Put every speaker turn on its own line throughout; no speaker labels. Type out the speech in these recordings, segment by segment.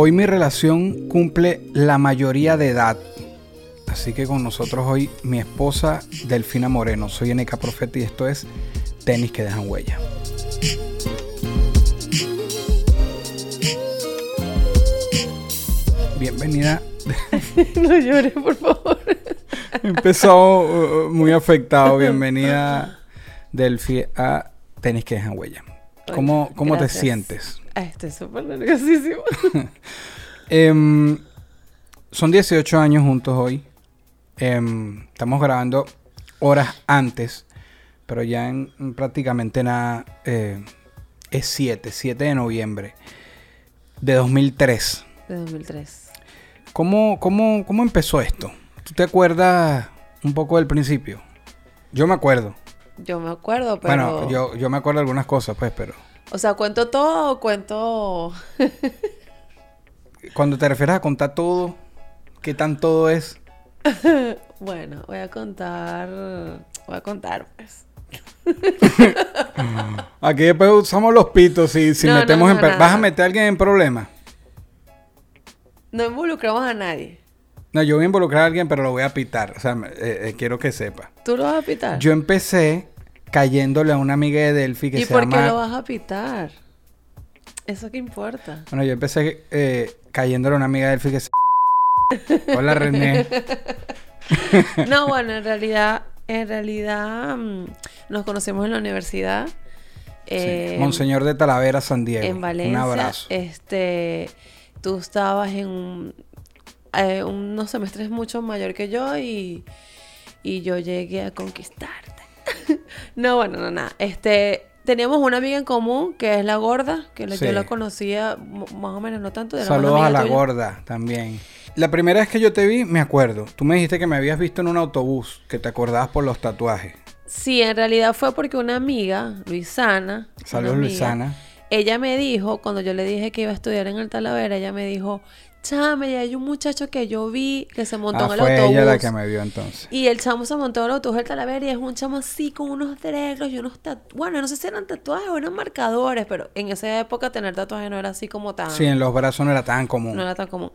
Hoy mi relación cumple la mayoría de edad. Así que con nosotros hoy mi esposa Delfina Moreno. Soy NK Profeta y esto es Tenis que dejan huella. Bienvenida.
no llores, por favor.
Empezó uh, muy afectado. Bienvenida Delfi a Tenis que dejan huella. ¿Cómo, cómo te
Gracias.
Sientes?
Ay, estoy súper nerviosísimo.
Em, son 18 años juntos hoy. Em, estamos grabando horas antes, pero ya en, en prácticamente nada eh, es 7, 7 de noviembre de 2003.
De 2003.
¿Cómo, cómo, cómo empezó esto? ¿Tú te acuerdas un poco del principio? Yo me acuerdo.
Yo me acuerdo, pero...
Bueno, yo, yo me acuerdo de algunas cosas, pues, pero
O sea, ¿cuento todo o cuento...?
cuando te refieres a contar todo, ¿qué tan todo es?
bueno, voy a contar... Voy a contar, pues.
Aquí después usamos los pitos y si
No,
metemos
no,
en... ¿Vas a meter a alguien en problemas?
No involucramos a nadie.
No, yo voy a involucrar a alguien, pero lo voy a pitar. O sea, eh, eh, quiero que sepa.
¿Tú lo vas a pitar?
Yo empecé cayéndole a una amiga de Delphi que
¿Y
se
por
llama...
qué lo vas a pitar? ¿Eso qué importa?
Bueno, yo empecé eh, cayéndole a una amiga de Delphi que se... Hola, René.
No, bueno, en realidad... En realidad... mm, nos conocimos en la universidad.
Sí.
Eh,
Monseñor de Talavera, San Diego.
en Valencia.
Un abrazo.
Este, tú estabas en un- eh, unos semestres mucho mayor que yo y, y yo llegué a conquistarte. no, bueno, no, nada. Este, teníamos una amiga en común que es la gorda, que la-
Sí.
yo la conocía más o menos no tanto. era una
Saludos a la
tuya.
gorda también. La primera vez que yo te vi, me acuerdo. Tú me dijiste que me habías visto en un autobús, que te acordabas por los tatuajes.
Sí, en realidad fue porque una amiga, Luisana.
Saludos, Luisana.
Ella me dijo, cuando yo le dije que iba a estudiar en el Talavera, ella me dijo, chame, ya hay un muchacho que yo vi que se montó
Ah,
en el
fue
autobús.
ella la que me vio entonces.
Y el chamo se montó en el autobús del Talavera y es un chamo así con unos dreglos y unos tatuajes. Bueno, no sé si eran tatuajes o eran marcadores, pero en esa época tener tatuajes no era así como tan...
Sí, en los brazos no era tan común.
No era tan común.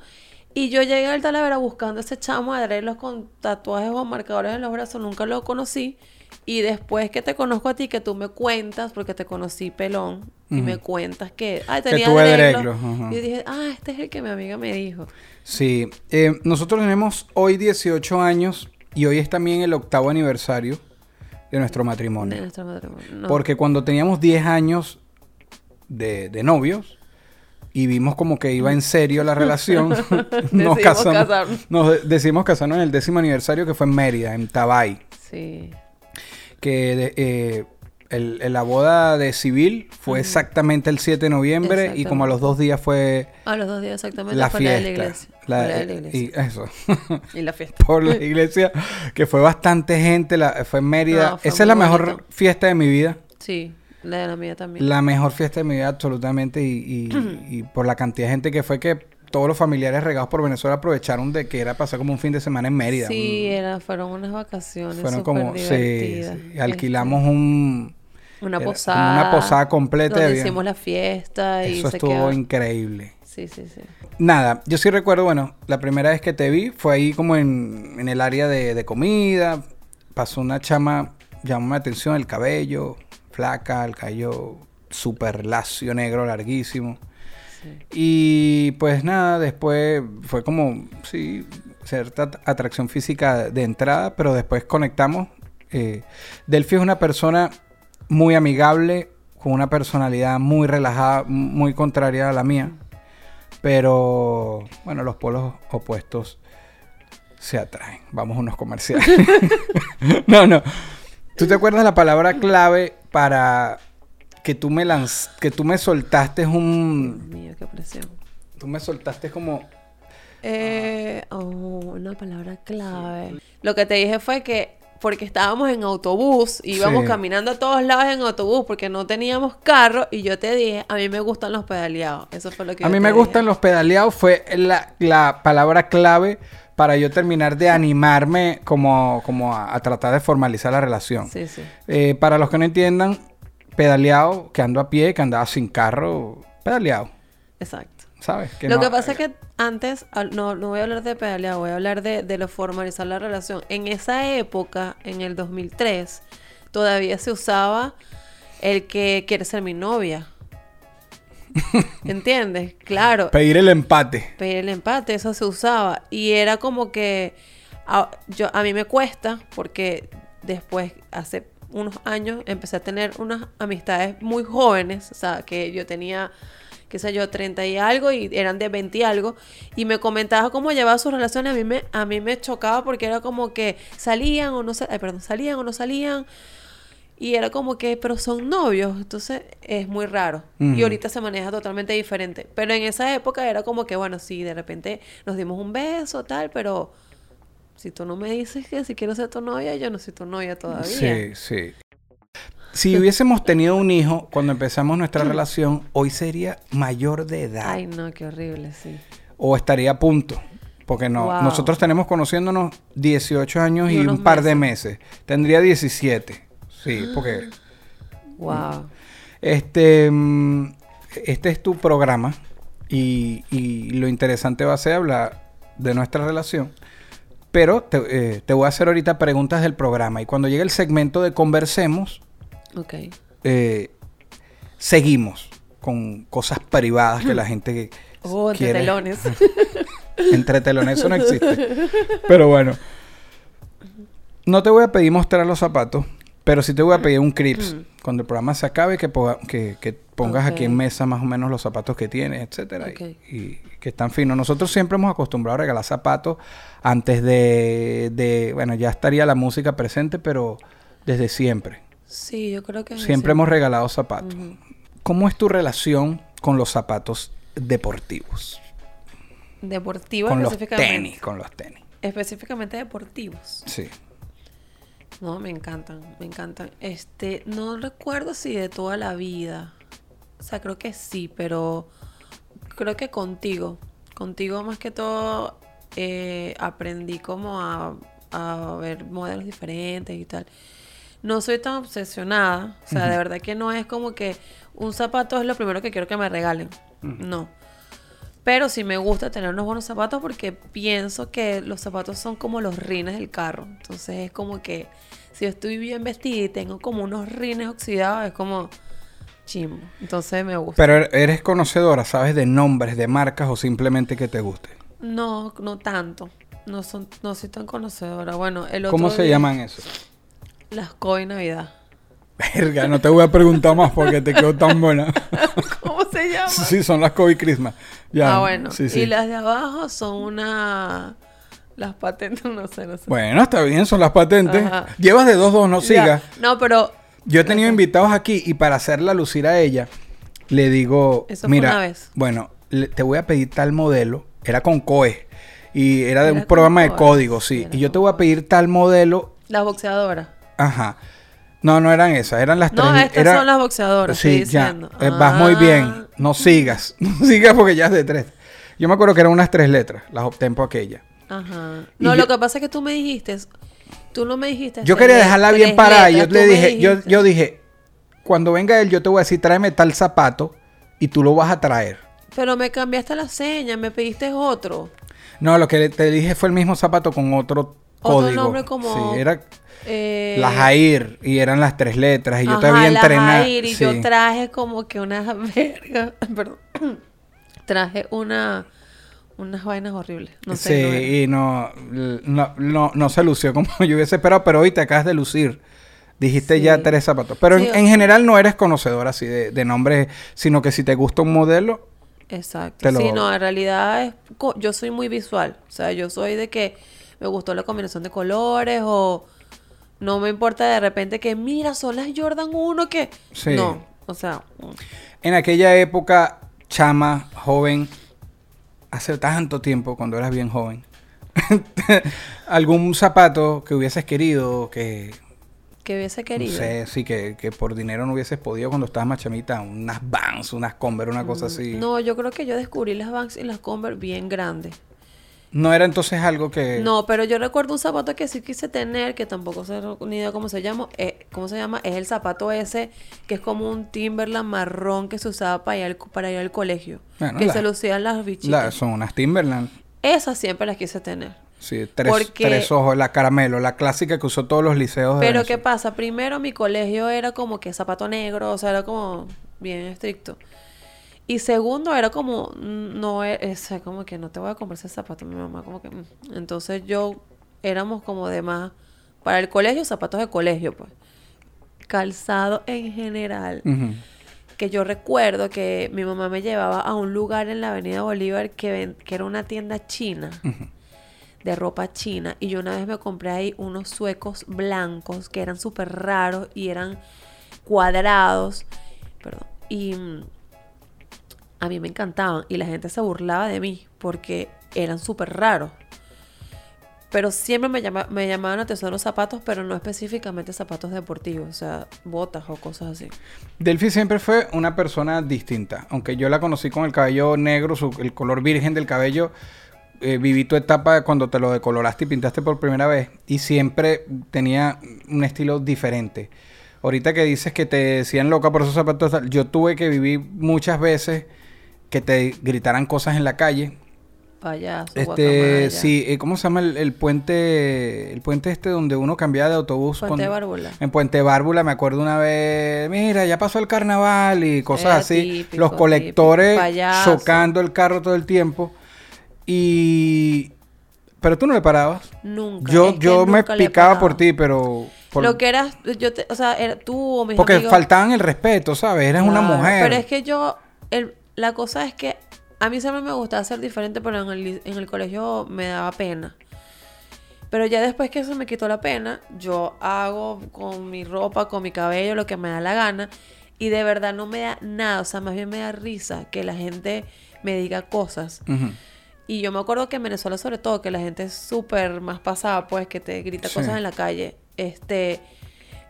Y yo llegué al Talavera buscando a ese chamo de dreglos con tatuajes o marcadores en los brazos. Nunca lo conocí. Y después que te conozco a ti, que tú me cuentas, porque te conocí pelón, y me cuentas que, ay,
Que
tenía
ajá.
Y yo dije, ah, este es el que mi amiga me dijo.
Sí, eh, nosotros tenemos hoy 18 años y hoy es también el octavo aniversario de nuestro
De
matrimonio.
nuestro matrimonio. No.
Porque cuando teníamos 10 años de, de novios y vimos como que iba en serio la relación, nos casamos.
casarnos.
Nos de- decidimos casarnos en el décimo aniversario que fue en Mérida, en Tabay.
Sí.
Que de- eh, el- el- la boda de civil fue exactamente el 7 de noviembre y como a los dos días fue
A los dos días exactamente
la
fue la de
fiesta.
la iglesia.
La-
de la iglesia.
y eso.
Y, la fiesta.
por la iglesia, que fue bastante gente, la, fue en Mérida.
No, fue
Esa es la mejor fiesta de mi vida.
Sí, la de la mía también.
La mejor fiesta de mi vida, absolutamente. Y, y- y por la cantidad de gente que fue que todos los familiares regados por Venezuela aprovecharon de que era pasar como un fin de semana en Mérida.
Sí,
Un-
era, fueron unas vacaciones
fueron como. Sí,
divertidas.
sí. Alquilamos un.
Este, una
era
posada.
Una posada completa.
Donde hicimos la fiesta y
Eso
se
estuvo
quedó.
increíble.
Sí, sí, sí.
Nada, yo sí recuerdo, bueno, la primera vez que te vi fue ahí como en, en el área de, de comida. Pasó una chama, llamó mi atención el cabello, flaca, el cabello súper lacio, negro, larguísimo.
sí.
Y pues nada, después fue como, sí, cierta at- atracción física de entrada, pero después conectamos. Eh, Delphi es una persona muy amigable, con una personalidad muy relajada, muy contraria a la mía. Pero bueno, los polos opuestos se atraen. Vamos a unos comerciales. no, no. ¿Tú te acuerdas la palabra clave para que tú me lanz que tú me soltaste
Dios
un
mío, qué presión.
Tú me soltaste como...
Eh, oh, una palabra clave. Lo que te dije fue que porque estábamos en autobús, íbamos
Sí.
caminando a todos lados en autobús porque no teníamos carro y yo te dije, a mí me gustan los pedaleados. Eso fue lo que
A
yo
mí
te
me
dije.
gustan los pedaleados. Fue la, la palabra clave para yo terminar de animarme como, como a, a tratar de formalizar la relación.
Sí, sí.
Eh, para los que no entiendan, pedaleado, que ando a pie, que andaba sin carro, pedaleado,
Exacto.
¿sabes?
lo
no-
que pasa es que antes, no, no voy a hablar de pedaleado, voy a hablar de, de lo formalizar la relación. En esa época, en el 2003, todavía se usaba el que quiere ser mi novia. ¿Entiendes? Claro.
Pedir el empate.
pedir el empate, eso se usaba. Y era como que a, yo, a mí me cuesta porque después, hace unos años, empecé a tener unas amistades muy jóvenes, o sea, que yo tenía, qué sé yo, 30 y algo y eran de 20 y algo, y me comentaba cómo llevaba sus relaciones, a mí me, a mí me chocaba porque era como que salían o no sa- ay, perdón, salían o no salían. Y era como que, pero son novios, entonces es muy raro. Y ahorita se maneja totalmente diferente. Pero en esa época era como que, bueno, sí, de repente nos dimos un beso, tal, pero si tú no me dices que si quiero ser tu novia, yo no soy tu novia todavía.
Sí, sí. Si hubiésemos tenido un hijo cuando empezamos nuestra relación, hoy sería mayor de edad.
Ay, no, qué horrible, sí.
O estaría a punto. Porque no,
Wow.
nosotros tenemos conociéndonos 18 años y, un par de meses. Tendría 17. Sí, porque
Wow.
este, mm, este es tu programa y, y lo interesante va a ser hablar de nuestra relación. Pero te, eh, te voy a hacer ahorita preguntas del programa y cuando llegue el segmento de conversemos,
Ok.
eh, seguimos con cosas privadas que la gente
Oh, entre
quiere.
telones.
Entre telones eso no existe. Pero bueno. No te voy a pedir mostrar los zapatos, pero sí te voy a pedir un crips. Cuando el programa se acabe, que, que pongas aquí en mesa más o menos los zapatos que tienes, etcétera. y- que están finos. Nosotros siempre hemos acostumbrado a regalar zapatos antes de, de- Bueno, ya estaría la música presente, pero desde siempre.
Sí, yo creo que...
Siempre
sí.
hemos regalado zapatos. ¿Cómo es tu relación con los zapatos deportivos?
Deportivos
Con los
específicamente.
tenis, con los tenis.
Específicamente deportivos.
Sí.
No, me encantan, me encantan. Este, no recuerdo si de toda la vida. O sea, creo que sí, pero creo que contigo. Contigo más que todo eh, aprendí como a, a ver modelos diferentes y tal. No soy tan obsesionada. O sea, de verdad que no es como que un zapato es lo primero que quiero que me regalen. No. Pero sí me gusta tener unos buenos zapatos porque pienso que los zapatos son como los rines del carro. Entonces es como que si yo estoy bien vestida y tengo como unos rines oxidados, es como chimbo. Entonces me gusta.
Pero er- eres conocedora, ¿sabes? De nombres, de marcas o simplemente que te guste.
No, no tanto. No, son, no soy tan conocedora. Bueno, el otro
¿Cómo se
día-
llaman eso?
Las Koi Navidad.
Verga, no te voy a preguntar más porque te quedó tan buena.
¿Cómo se llama?
sí, son las COVID Christmas. Ya,
ah, bueno.
Sí, sí.
Y las de abajo son una... Las patentes, no sé, no sé.
Bueno, está bien, son las patentes.
Ajá.
Llevas de dos, dos, no
Ya.
sigas.
No, pero
Yo he tenido invitados aquí y para hacerla lucir a ella, le digo,
Eso fue
mira,
una vez.
bueno, le- te voy a pedir tal modelo. Era con COE y era de
Era
un programa de código,
sí, era
Y yo te voy a pedir tal modelo.
las boxeadoras.
Ajá. No, no eran esas, eran las
No,
tres.
estas
era-
son las boxeadoras,
Sí,
estoy
ya. Eh, vas muy
Ah.
bien. No sigas. No sigas porque ya es de tres. Yo me acuerdo que eran unas tres letras. Las por aquella.
Ajá.
Y
No,
yo-
lo que pasa es que tú me dijiste, tú no me dijiste.
Yo quería dejarla bien parada. Yo
letras,
le
tú me
dije, yo, yo dije, cuando venga él, yo te voy a decir, tráeme tal zapato y tú lo vas a traer.
Pero me cambiaste la seña, me pediste otro.
No, lo que te dije fue el mismo zapato con otro
Otro
código.
nombre como-
Sí, era
Eh,
la Jair y eran las tres letras y yo te
ajá,
había
la
entrenado.
Jair, y
sí.
yo traje como que una verga, perdón. traje una unas vainas horribles. No sé.
sí,
no
y no, no, no, se lució como yo hubiese esperado, pero hoy te acabas de lucir. Dijiste
Sí.
ya tres zapatos. Pero
Sí,
en, en general no eres conocedora así de, de nombres, sino que si te gusta un modelo,
Exacto.
Te lo-
Sí, no, en realidad es yo soy muy visual. O sea, yo soy de que me gustó la combinación de colores o no me importa de repente que mira, son las Jordan 1 que
Sí.
no, o sea,
en aquella época, chama, joven, hace tanto tiempo, cuando eras bien joven, algún zapato que hubieses querido, que
Que hubiese
no
querido.
sé, sí, que, que por dinero no hubieses podido cuando estabas más chamita, unas Vans, unas Converse, una cosa así.
Mm, No, yo creo que yo descubrí las Vans y las Converse bien grandes.
No era entonces algo que...
No, pero yo recuerdo un zapato que sí quise tener, que tampoco sé ni idea cómo se llama. eh, ¿Cómo se llama? Es el zapato ese que es como un Timberland marrón que se usaba para ir al, para ir al colegio.
Bueno,
que
la-
se lucían las bichitas.
La- son unas Timberland.
Esas siempre las quise tener.
Sí, tres,
Porque-
tres ojos, la caramelo, la clásica que usó todos los liceos de
Pero ¿qué
Venezuela.
pasa? Primero mi colegio era como que zapato negro, o sea, era como bien estricto. Y segundo era como, mm, no, es como que no te voy a comprar ese zapato, mi mamá como que... mm. Entonces yo éramos como de más, para el colegio, zapatos de colegio, pues. Calzado en general. Que yo recuerdo que mi mamá me llevaba a un lugar en la Avenida Bolívar que, ven- que era una tienda china de ropa china y yo una vez me compré ahí unos suecos blancos que eran súper raros y eran cuadrados, perdón, y mm, a mí me encantaban y la gente se burlaba de mí porque eran súper raros. Pero siempre me, llama- me llamaban la atención los zapatos, pero no específicamente zapatos deportivos, o sea, botas o cosas así.
Delphi siempre fue una persona distinta. Aunque yo la conocí con el cabello negro, el color virgen del cabello. eh, viví tu etapa cuando te lo decoloraste y pintaste por primera vez. Y siempre tenía un estilo diferente. Ahorita que dices que te decían loca por esos zapatos, yo tuve que vivir muchas veces que te gritaran cosas en la calle.
Payaso,
Este,
guacamaya.
sí, eh, ¿cómo se llama el, el puente? El puente este donde uno cambiaba de autobús.
Puente Bárbula.
En Puente Bárbula me acuerdo una vez, mira, ya pasó el carnaval y cosas así.
típico,
los colectores chocando el carro todo el tiempo. Y... Pero tú no le parabas.
Nunca.
Yo,
es que
yo me
nunca
picaba por ti, pero... por-
Lo que eras, yo te, o sea, era tú o mis
porque
amigos.
faltaban el respeto, ¿sabes? Eres una mujer.
Pero es que yo, el, la cosa es que a mí siempre me gustaba ser diferente, pero en el, en el colegio me daba pena. Pero ya después que se me quitó la pena, yo hago con mi ropa, con mi cabello, lo que me da la gana. Y de verdad no me da nada, o sea, más bien me da risa que la gente me diga cosas. Y yo me acuerdo que en Venezuela, sobre todo, que la gente es súper más pasada, pues, que te grita
Sí.
cosas en la calle. Este,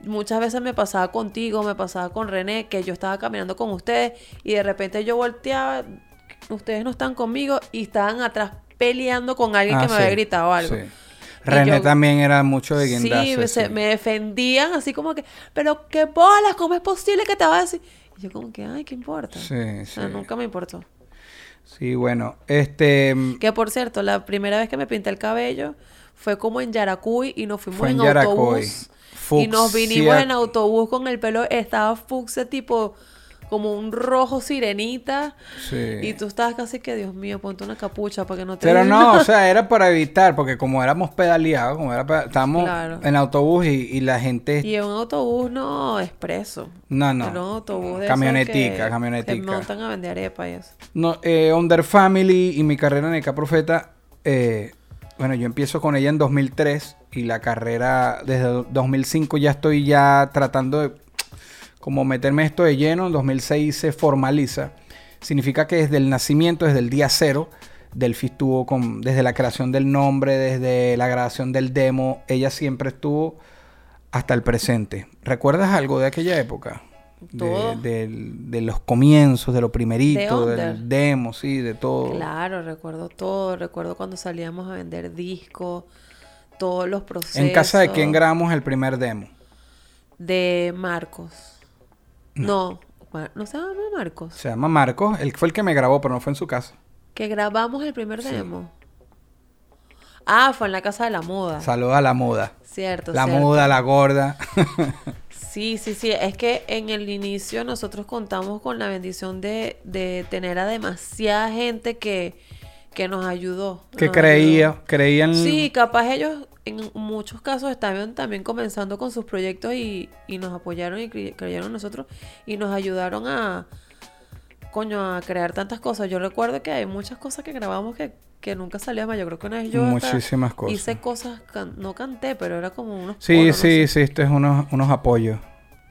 muchas veces me pasaba contigo, me pasaba con René, que yo estaba caminando con ustedes y de repente yo volteaba, ustedes no están conmigo y estaban atrás peleando con alguien
Ah,
que me
sí,
había gritado algo.
sí. René
yo-
también era mucho de
Sí,
guindarse.
me, se-
sí.
me defendían así como que, pero qué bolas, ¿cómo es posible que te va a decir? Y yo como que, ay, ¿qué importa?
Sí,
O sea,
sí.
nunca me importó.
Sí, bueno, este...
Que por cierto, la primera vez que me pinté el cabello fue como en Yaracuy y nos fuimos
Fue en
en,
Yaracuy.
autobús. Y nos vinimos en autobús con el pelo, estaba fucsia tipo como un rojo sirenita.
Sí.
Y tú estabas casi que, Dios mío, ponte una capucha para que no te
Pero no, o sea, era para evitar, porque como éramos pedaleados, como era peda- estábamos
Claro.
en autobús y, y la gente...
Y en un autobús no expreso.
no, no.
Era un autobús de
camionetica,
que-
camionetica.
Que montan a vender arepa y eso.
No, eh, Under Family y mi carrera en Eka Profeta, eh, bueno, yo empiezo con ella en 2003 y la carrera desde 2005 ya estoy ya tratando de como meterme esto de lleno, en 2006 se formaliza. Significa que desde el nacimiento, desde el día cero, Delphi estuvo con, desde la creación del nombre, desde la grabación del demo, ella siempre estuvo hasta el presente. ¿Recuerdas algo de aquella época? De,
Todo.
del- de los comienzos, de lo primerito,
De
del demo, sí, de todo.
Claro, recuerdo todo. Recuerdo cuando salíamos a vender discos, todos los procesos.
¿En casa de quién grabamos el primer demo?
De Marcos. No, no se llama Marcos.
Se llama Marcos, él fue el que me grabó, pero no fue en su casa.
Que grabamos el primer demo. Ah, fue en la casa de la moda.
Saluda a la muda.
Cierto,
La
cierto.
muda, la gorda.
Sí, sí, sí. Es que en el inicio nosotros contamos con la bendición de, de tener a demasiada gente que, que nos ayudó.
que
nos
creía,
ayudó.
creían.
Sí, capaz ellos en muchos casos estaban también comenzando con sus proyectos y, y nos apoyaron y cre- creyeron en nosotros y nos ayudaron a, coño, a crear tantas cosas. Yo recuerdo que hay muchas cosas que grabamos que, que nunca salían más. Yo creo que una vez yo hasta
Muchísimas cosas.
hice cosas, can- no canté, pero era como unos
Sí,
no
sí,
sé.
sí, esto es unos, unos apoyos.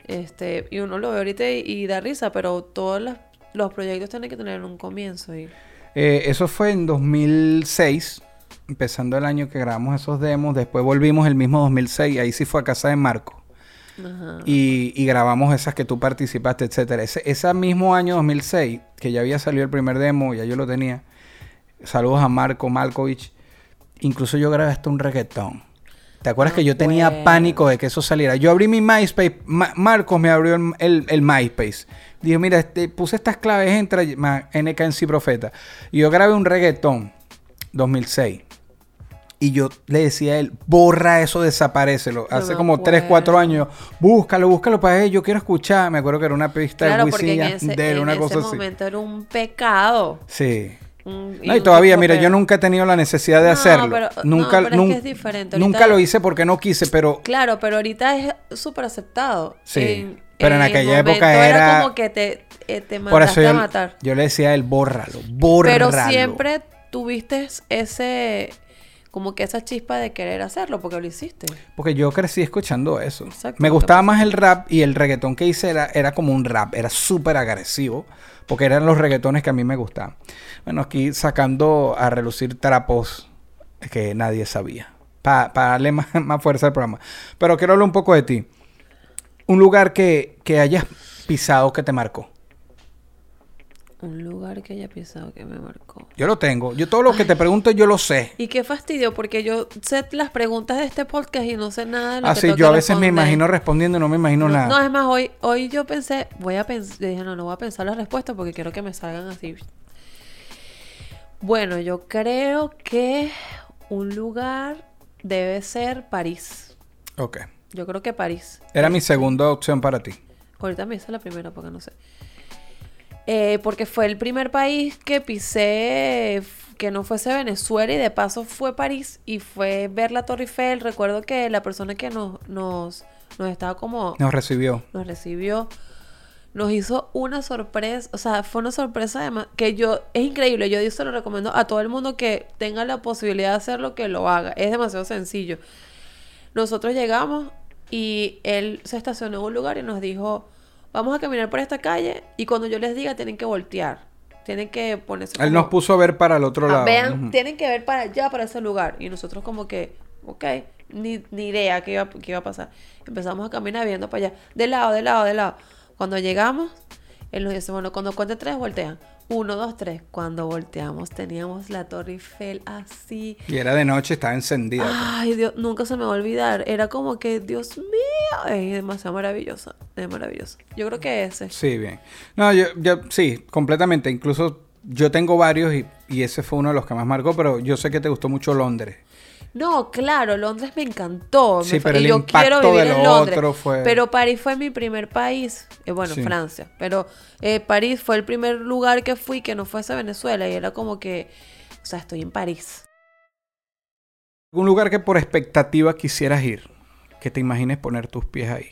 Este, y uno lo ve ahorita y, y da risa, pero todos los, los proyectos tienen que tener un comienzo y
Eh, eso fue en 2006, empezando el año que grabamos esos demos. Después volvimos el mismo 2006, ahí sí fue a casa de Marco.
Ajá.
Y, y grabamos esas que tú participaste, etcétera. Ese, ese mismo año 2006, que ya había salido el primer demo, ya yo lo tenía. Saludos a Marco Malkovich. Incluso yo grabé hasta un reggaetón. ¿Te acuerdas
No
que yo tenía pánico de que eso saliera? Yo abrí mi MySpace. Ma- Marcos me abrió el, el- el MySpace. Dijo, mira, este, puse estas claves, entra NKNC Profeta. Y yo grabé un reggaetón 2006. Y yo le decía a él, borra eso, desaparecelo. Hace como 3, 4
acuerdo.
años. Búscalo, búscalo para él. Yo quiero escuchar. Me acuerdo que era una pista
Claro,
de Wisin
en
y
ese,
Yandel,
en
una
ese
cosa así.
momento era un pecado.
Sí.
Un-
No, y todavía, mira,
que-
yo nunca he tenido la necesidad de
No,
hacerlo.
pero-
nunca,
no, pero es que es diferente.
Nunca lo hice porque no quise, pero
Claro, pero ahorita es súper aceptado.
Sí, pero en
el
aquella época era-
como que te, eh, te
por eso
mandaste a
yo,
matar.
yo le decía a él, bórralo, bórralo.
Pero siempre tuviste ese... Como que esa chispa de querer hacerlo, porque lo hiciste.
Porque yo crecí escuchando eso.
Exacto,
Me gustaba más el rap y el reggaetón que hice era, era como un rap, era súper agresivo, porque eran los reggaetones que a mí me gustaban. Bueno, aquí sacando a relucir trapos que nadie sabía, para darle más, más fuerza al programa. Pero quiero hablar un poco de ti. Un lugar que, que hayas pisado que te marcó.
Un lugar que haya pensado que me marcó.
Yo lo tengo. Yo todo lo que te pregunto yo lo sé.
Y qué fastidio, porque yo sé las preguntas de este podcast y no sé nada de lo que
Así
tengo
yo a veces me imagino respondiendo y no me imagino
No,
nada.
no, es más, hoy, hoy yo pensé, voy a pensar, dije, no, no voy a pensar las respuestas porque quiero que me salgan así. Bueno, yo creo que un lugar debe ser París.
Ok.
Yo creo que París.
Era mi segunda opción para ti.
Ahorita me hice la primera porque no sé. Eh, porque fue el primer país que pisé que no fuese Venezuela y de paso fue París y fue ver la Torre Eiffel. Recuerdo que la persona que nos, nos, nos estaba como
Nos recibió.
nos recibió, nos hizo una sorpresa, o sea, fue una sorpresa además que yo, es increíble, yo se lo recomiendo a todo el mundo que tenga la posibilidad de hacerlo, que lo haga, es demasiado sencillo. Nosotros llegamos y él se estacionó en un lugar y nos dijo, vamos a caminar por esta calle y cuando yo les diga tienen que voltear, tienen que ponerse...
Él
como-
nos puso a ver para el otro
Ah,
lado.
vean, tienen que ver para allá, para ese lugar. Y nosotros como que, ok, ni, ni idea qué iba, qué iba a pasar. Empezamos a caminar viendo para allá, de lado, de lado, de lado. Cuando llegamos, él nos dice, bueno, cuando cuente tres, voltean. Uno, dos, tres. Cuando volteamos, teníamos la Torre Eiffel así.
Y era de noche, estaba encendida. pues.
Ay, Dios, nunca se me va a olvidar. Era como que, Dios mío, es demasiado maravilloso. Es maravilloso. Yo creo que ese.
Sí, bien. No, yo, yo sí, completamente. Incluso yo tengo varios y, y ese fue uno de los que más marcó, pero yo sé que te gustó mucho Londres.
No, claro, Londres me encantó.
Sí,
me
pero
y
el
yo
impacto
quiero vivir
de
en
lo
Londres.
otro fue-
Pero París fue mi primer país. Eh, bueno,
Sí.
Francia. Pero eh, París fue el primer lugar que fui que no fuese Venezuela. Y era como que, o sea, estoy en París.
Un lugar que por expectativa quisieras ir, que te imagines poner tus pies ahí.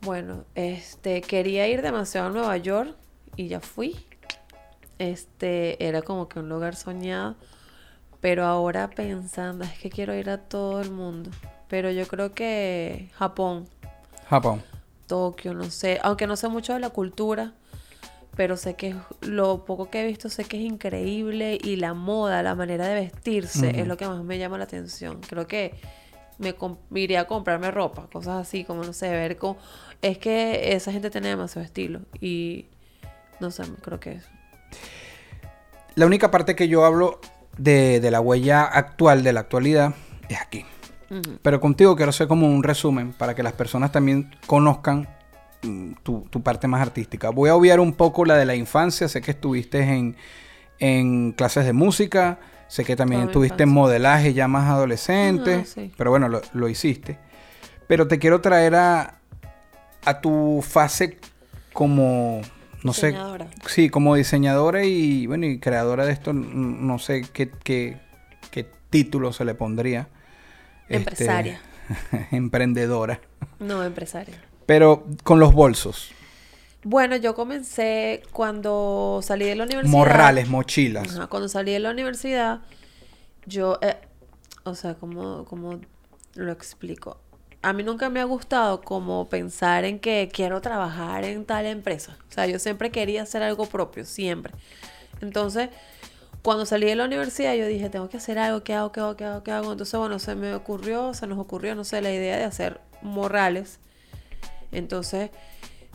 Bueno, este, quería ir demasiado a Nueva York y ya fui. Este, era como que un lugar soñado. Pero ahora pensando, es que quiero ir a todo el mundo. Pero yo creo que Japón.
Japón.
Tokio, no sé, aunque no sé mucho de la cultura, pero sé que lo poco que he visto sé que es increíble y la moda, la manera de vestirse es lo que más me llama la atención. Creo que me, iría a comprarme ropa, cosas así, como no sé, ver cómo... Es que esa gente tiene demasiado estilo y no sé, creo que es...
La única parte que yo hablo de, de la huella actual, de la actualidad, es aquí. Pero contigo quiero hacer como un resumen para que las personas también conozcan mm, tu, tu parte más artística. Voy a obviar un poco la de la infancia. Sé que estuviste en, en clases de música. Sé que también estuviste en modelaje ya más adolescente.
Sí.
Pero bueno, lo, lo hiciste. Pero te quiero traer a, a tu fase como, no
Diseñadora.
sé, sí, como diseñadora y, bueno, y creadora de esto. No sé qué, qué, qué título se le pondría. Este,
Empresaria.
emprendedora.
No, empresaria.
Pero con los bolsos.
Bueno, yo comencé cuando salí de la universidad.
Morrales, mochilas.
Ajá, cuando salí de la universidad, yo, eh, o sea, como, como lo explico. A mí nunca me ha gustado como pensar en que quiero trabajar en tal empresa. O sea, yo siempre quería hacer algo propio, siempre. Entonces, cuando salí de la universidad, yo dije, tengo que hacer algo, ¿qué hago, qué hago, qué hago, qué hago? Entonces, bueno, se me ocurrió, se nos ocurrió, no sé, la idea de hacer morrales. Entonces,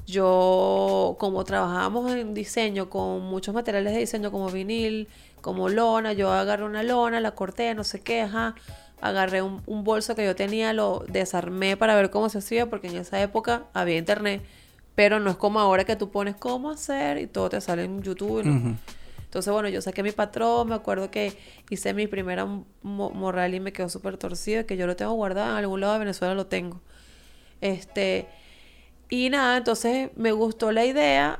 yo, como trabajábamos en diseño con muchos materiales de diseño como vinil, como lona, yo agarré una lona, la corté, no sé qué, ajá. Agarré un, un bolso que yo tenía, lo desarmé para ver cómo se hacía, porque en esa época había internet, pero no es como ahora que tú pones cómo hacer y todo te sale en YouTube. Entonces, bueno, yo saqué mi patrón, me acuerdo que hice mi primera mo- morral y me quedó súper torcido, que yo lo tengo guardado, en algún lado de Venezuela lo tengo. Este, y nada, entonces me gustó la idea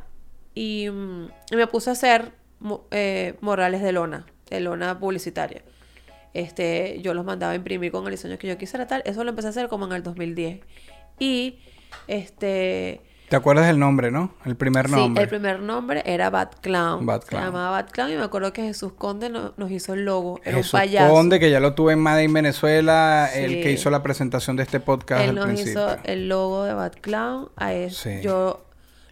y, mm, y me puse a hacer mo- eh, morrales de lona, de lona publicitaria. Este, yo los mandaba a imprimir con el diseño que yo quisiera tal. Eso lo empecé a hacer como en el 2010. Y este
¿Te acuerdas del nombre, no? El primer nombre.
Sí, el primer nombre era Bad Clown.
Bad
Se
Clown.
llamaba Bad Clown y me acuerdo que Jesús Conde no- nos hizo el logo. Era
Jesús
un payaso.
Conde, que ya lo tuve en Made in Venezuela, el
Sí.
que hizo la presentación de este podcast
Él
al
nos
principio.
hizo el logo de Bad Clown. A él,
Sí.
Yo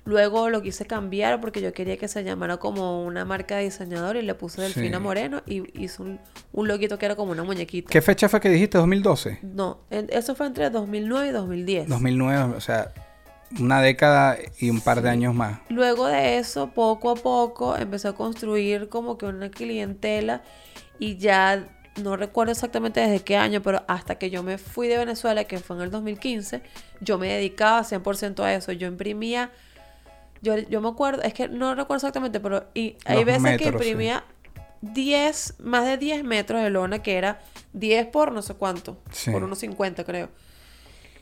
luego lo quise cambiar porque yo quería que se llamara como una marca de diseñador y le puse Delfina
Sí.
Moreno y hizo un, un loguito que era como una muñequita.
¿Qué fecha fue que dijiste? ¿2012?
No, en- eso fue entre 2009 y 2010.
2009, o sea, una década y un par de años más.
Luego de eso, poco a poco, empecé a construir como que una clientela y ya no recuerdo exactamente desde qué año, pero hasta que yo me fui de Venezuela, que fue en el 2015, yo me dedicaba 100% a eso. Yo imprimía, yo, yo me acuerdo, es que no recuerdo exactamente, pero y hay
Los
veces que
metros, sí.
imprimía 10, más de 10 metros de lona, que era 10 por no sé cuánto,
Sí.
por unos 50 creo.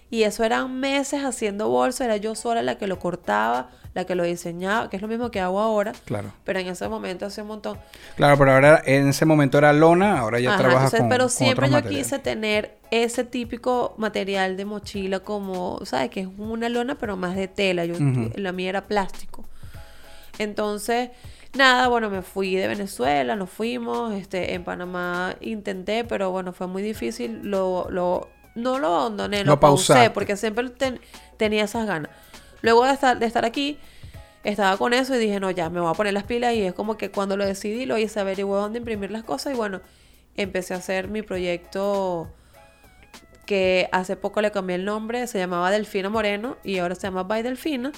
Y eso eran meses haciendo bolsos, era yo sola la que lo cortaba, la que lo diseñaba, que es lo mismo que hago ahora.
Claro.
Pero en ese momento hacía un montón.
Claro, pero ahora en ese momento era lona, ahora ya
Ajá,
trabajas
entonces,
con
pero siempre yo quise tener ese típico material de mochila como, ¿sabes? Que es una lona, pero más de tela. Yo. La mía era plástico. Entonces, nada, bueno, me fui de Venezuela, nos fuimos, este, en Panamá intenté, pero bueno, fue muy difícil. Lo, lo, no lo abandoné, lo,
Lo
pausé,
pausaste.
porque siempre ten- tenía esas ganas. Luego de estar, de estar aquí, estaba con eso y dije, no, ya, me voy a poner las pilas y es como que cuando lo decidí, lo hice, averigué dónde imprimir las cosas y bueno, empecé a hacer mi proyecto que hace poco le cambié el nombre, se llamaba Delfina Moreno y ahora se llama By Delfina.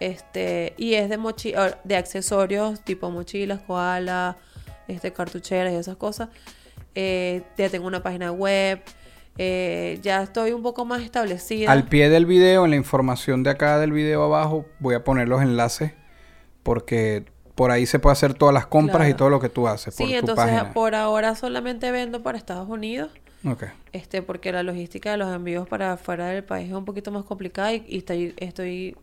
Este, y es de mochi de accesorios tipo mochilas, koala, este, cartucheras y esas cosas. Eh, ya tengo una página web. Eh, ya estoy un poco más establecida.
Al pie del video, en la información de acá del video abajo, voy a poner los enlaces porque por ahí se puede hacer todas las compras y todo lo que tú haces por
sí,
tu
entonces
página.
por ahora solamente vendo para Estados Unidos.
Ok.
Este, porque la logística de los envíos para fuera del país es un poquito más complicada y, y estoy, estoy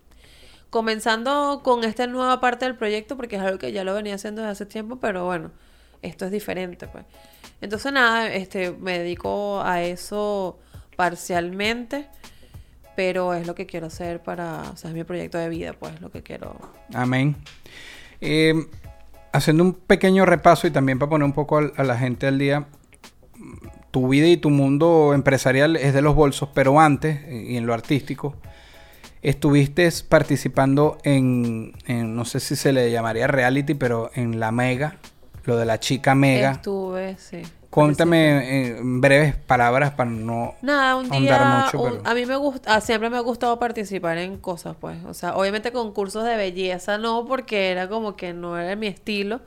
comenzando con esta nueva parte del proyecto porque es algo que ya lo venía haciendo desde hace tiempo, pero bueno, esto es diferente, pues. Entonces nada, este, me dedico a eso parcialmente, pero es lo que quiero hacer para, o sea, es mi proyecto de vida, pues, lo que quiero.
Amén. Eh, haciendo un pequeño repaso y también para poner un poco a, la gente al día, tu vida y tu mundo empresarial es de los bolsos, pero antes, eh, y en lo artístico, estuviste participando en, en, no sé si se le llamaría reality, pero en la Mega, lo de la chica Mega.
Estuve, sí.
Cuéntame eh, en breves palabras para no...
Nada, un día,
mucho,
un-
pero-
a mí me gusta, ah, siempre me ha gustado participar en cosas, pues, o sea, obviamente concursos de belleza no, porque era como que no era mi estilo,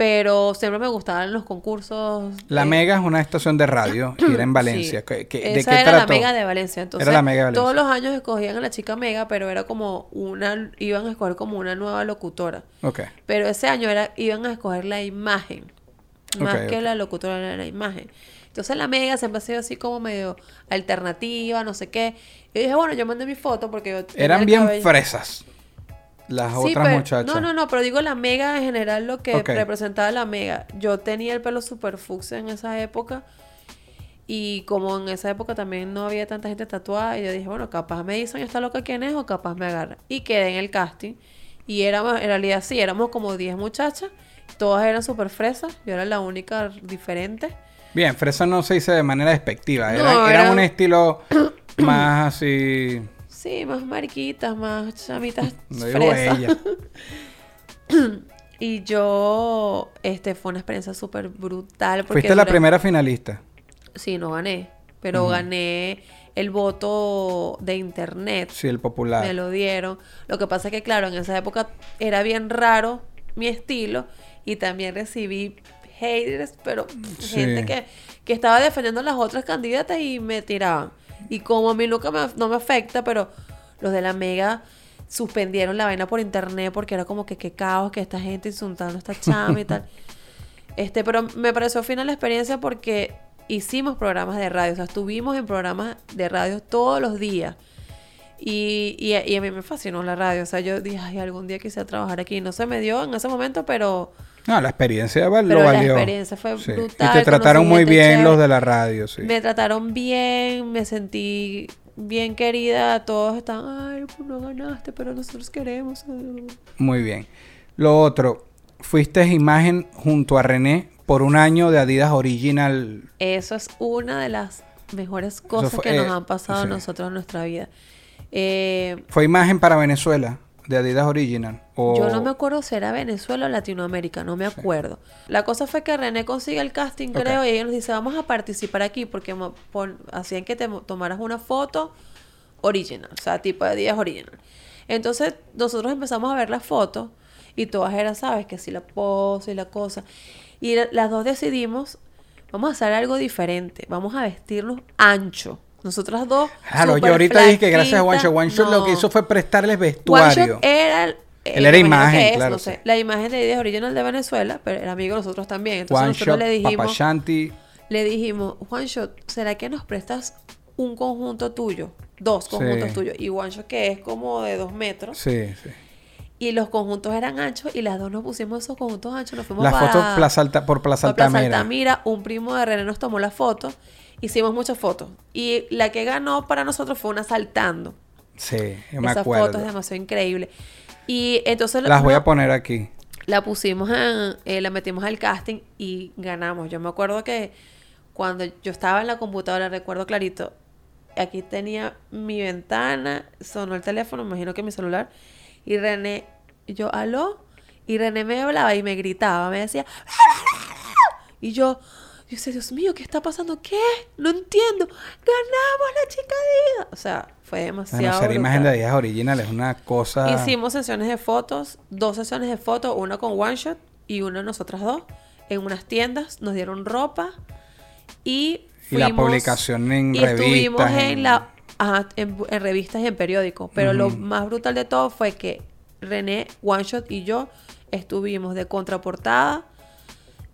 pero siempre me gustaban los concursos.
La
eh,
Mega es una estación de radio y era en Valencia.
sí.
¿Qué- qué- ¿De
Esa
qué
era la? Mega de Valencia, entonces
Era la Mega de Valencia.
todos los años escogían a la chica Mega, pero era como una, iban a escoger como una nueva locutora,
Ok.
pero ese año era, iban a escoger la imagen, más que la locutora era la imagen. Entonces la mega siempre ha sido así como medio alternativa, no sé qué. Y dije, bueno, yo mandé mi foto porque yo
Eran bien
cabello-
fresas las
Sí,
otras
pero-
muchachas.
No, no, no, pero digo la mega en general lo que representaba la mega. Yo tenía el pelo super fucsia en esa época. Y como en esa época también no había tanta gente tatuada, y yo dije, bueno, capaz me dicen esta loca quién es o capaz me agarra. Y quedé en el casting. Y éramos, en realidad sí, éramos como 10 muchachas. Todas eran súper fresas. Yo era la única diferente.
Bien, fresa no se dice de manera despectiva. Era,
No,
era
era-
un estilo más así.
Sí, más mariquitas, más chamitas
No
fresas.
ella.
Y yo, este, fue una experiencia súper brutal. Porque
Fuiste la primera finalista.
Sí, no gané. Pero gané el voto de internet.
Sí, el popular.
Me lo dieron. Lo que pasa es que, claro, en esa época era bien raro mi estilo. Y también recibí haters, pero
Sí.
gente que, que estaba defendiendo a las otras candidatas y me tiraban. Y como a mí nunca me, no me afecta, pero los de la Mega suspendieron la vaina por internet porque era como que qué caos que esta gente insultando a esta chama y tal. Este, pero me pareció fina la experiencia porque hicimos programas de radio, o sea, estuvimos en programas de radio todos los días. Y, y, a- y a mí me fascinó la radio, o sea, yo dije, ay, algún día quise trabajar aquí. No se me dio en ese momento, pero
No, la experiencia
Pero
lo
la
valió.
experiencia fue
Sí.
brutal,
Y te trataron muy bien
chévere.
los de la radio, sí.
me trataron bien, me sentí bien querida. Todos están, ay, pues no ganaste, pero nosotros queremos.
Muy bien. Lo otro, fuiste imagen junto a René por un año de Adidas Original.
Eso es una de las mejores cosas
fue-
que nos
eh,
han pasado a nosotros en nuestra vida. Eh,
Fue imagen para Venezuela de Adidas Original. O...
Yo no me acuerdo si era Venezuela o Latinoamérica, no me acuerdo. La cosa fue que René consigue el casting, creo, y ella nos dice, vamos a participar aquí, porque hacían que te tomaras una foto original, o sea, tipo de días original. Entonces, nosotros empezamos a ver las fotos, y todas eran, ¿sabes? Que si la pose y la cosa. Y la- las dos decidimos, vamos a hacer algo diferente, vamos a vestirnos ancho. Nosotras dos.
Claro, yo
súper
ahorita dije que gracias a One Shot. One lo que hizo fue prestarles
One
vestuario.
Shot era el-
Él era imagen,
es,
claro,
no sé,
sí.
la imagen de Ideas Original de Venezuela, pero era amigo de nosotros también. Entonces
One
nosotros
Shot,
le dijimos,
Papa Shanti.
le dijimos, One Shot, ¿será que nos prestas un conjunto tuyo? Dos conjuntos
Sí.
tuyos. Y One Shot que es como de dos metros.
Sí, sí.
Y los conjuntos eran anchos y las dos nos pusimos esos conjuntos anchos. Nos fuimos
La
para,
foto Plaza Alta- por Plaza
para Plaza
Altamira.
Altamira. Un primo de René nos tomó la foto. Hicimos muchas fotos. Y la que ganó para nosotros fue una saltando.
Sí, yo me
Esa
acuerdo.
foto es demasiado increíble. Y entonces
Las voy a poner aquí.
la pusimos en, eh, la metimos al casting y ganamos. Yo me acuerdo que cuando yo estaba en la computadora, recuerdo clarito, aquí tenía mi ventana, sonó el teléfono, me imagino que mi celular, y René, yo, aló, y René me hablaba y me gritaba, me decía, y yo, yo decía, Dios mío, ¿qué está pasando? ¿Qué? No entiendo. Ganamos la chica Dida. O sea, fue demasiado.
Bueno, ser imagen de. Adidas Original es una cosa...
Hicimos sesiones de fotos, dos sesiones de fotos, una con One Shot y una nosotras dos, en unas tiendas, nos dieron ropa y
Y la publicación en
y estuvimos
revistas,
en
en-
la ajá, en, en revistas y en periódicos, pero lo más brutal de todo fue que René, One Shot y yo estuvimos de contraportada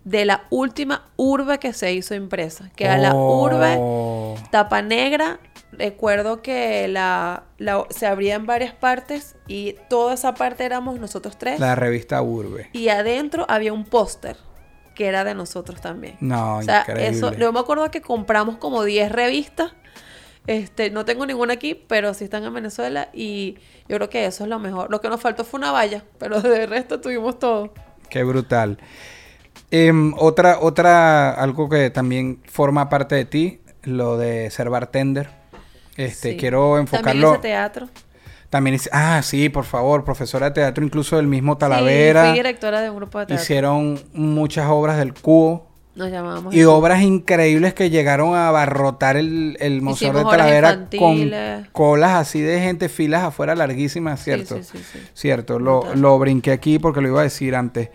de la última urbe que se hizo impresa, que era la urbe
Oh.
tapa negra. Recuerdo que la, la- se abría en varias partes y toda esa parte éramos nosotros tres.
La revista Urbe.
Y adentro había un póster que era de nosotros también.
No,
o sea,
increíble.
eso, yo me acuerdo que compramos como 10 revistas. Este, no tengo ninguna aquí, pero sí están en Venezuela y yo creo que eso es lo mejor. Lo que nos faltó fue una valla, pero de resto tuvimos todo.
Qué brutal. Em, otra, otra, algo que también forma parte de ti, lo de ser bartender. Este,
Sí.
quiero
También
enfocarlo.
hice teatro.
También hice- ah, sí, por favor, profesora de teatro, incluso del mismo
Sí,
Talavera.
fui directora de un grupo de teatro.
hicieron muchas obras del cubo.
Nos llamábamos
Y obras increíbles que llegaron a abarrotar el, el Museo de Talavera con colas así de gente, filas afuera larguísimas,
Sí,
¿cierto?
sí, sí, sí.
Cierto, lo, lo brinqué aquí porque lo iba a decir antes.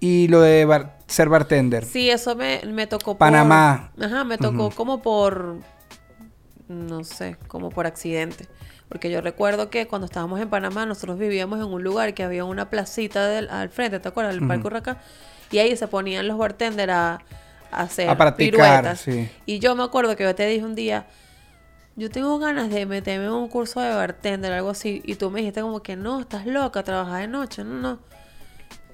Y lo de bar- ser bartender.
Sí, eso me, me tocó
Panamá.
por... Ajá, me tocó como por... No sé, como por accidente. Porque yo recuerdo que cuando estábamos en Panamá, nosotros vivíamos en un lugar que había una placita del, al frente, ¿te acuerdas? El Parque
Ujú.
Urraca. Y ahí se ponían los bartenders a, a hacer
A practicar,
piruetas.
sí.
Y yo me acuerdo que yo te dije un día, yo tengo ganas de meterme en un curso de bartender, algo así. Y tú me dijiste como que no, estás loca, trabajas de noche. No, no.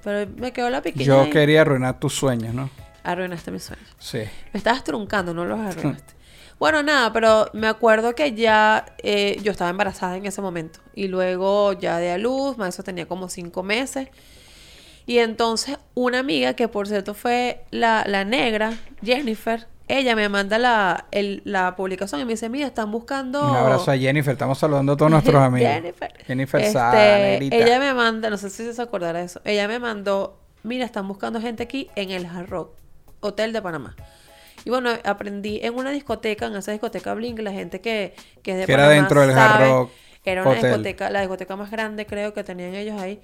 Pero me quedó la piquiña
Yo
ahí.
quería arruinar tus sueños, ¿no?
Arruinaste mis sueños.
Sí.
Me estabas truncando, no los arruinaste. bueno, nada, pero me acuerdo que ya eh, yo estaba embarazada en ese momento. Y luego ya de a luz, más eso tenía como cinco meses. Y entonces una amiga, que por cierto fue la, la negra, Jennifer, ella me manda la, el- la publicación y me dice, mira, están buscando...
Un abrazo a Jennifer. Estamos saludando a todos nuestros amigos.
Jennifer.
Jennifer
Este. Ella me manda, no sé si se acordará de eso, ella me mandó mira, están buscando gente aquí en el Hard Rock, Hotel de Panamá. Y bueno, aprendí en una discoteca, en esa discoteca Blink, la gente que, que es de
Que era
Panamá
dentro del Hard Rock
Era una
Hotel.
discoteca, la discoteca más grande creo que tenían ellos ahí.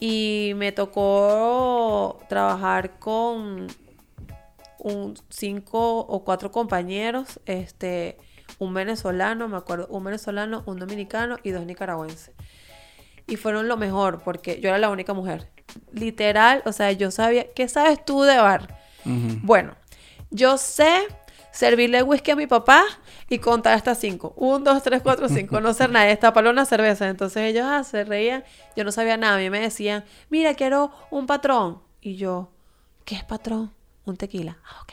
Y me tocó trabajar con un cinco o cuatro compañeros, este, un venezolano, me acuerdo, un venezolano, un dominicano y dos nicaragüenses. Y fueron lo mejor porque yo era la única mujer. Literal, o sea, yo sabía, ¿qué sabes tú de bar? Bueno, yo sé servirle whisky a mi papá y contar hasta cinco. Un, dos, tres, cuatro, cinco. No ser nada, destaparle una cerveza. Entonces ellos ah, se reían. Yo no sabía nada. A mí me decían, mira, quiero un patrón. Y yo, ¿qué es patrón? Un tequila. Ah, ok.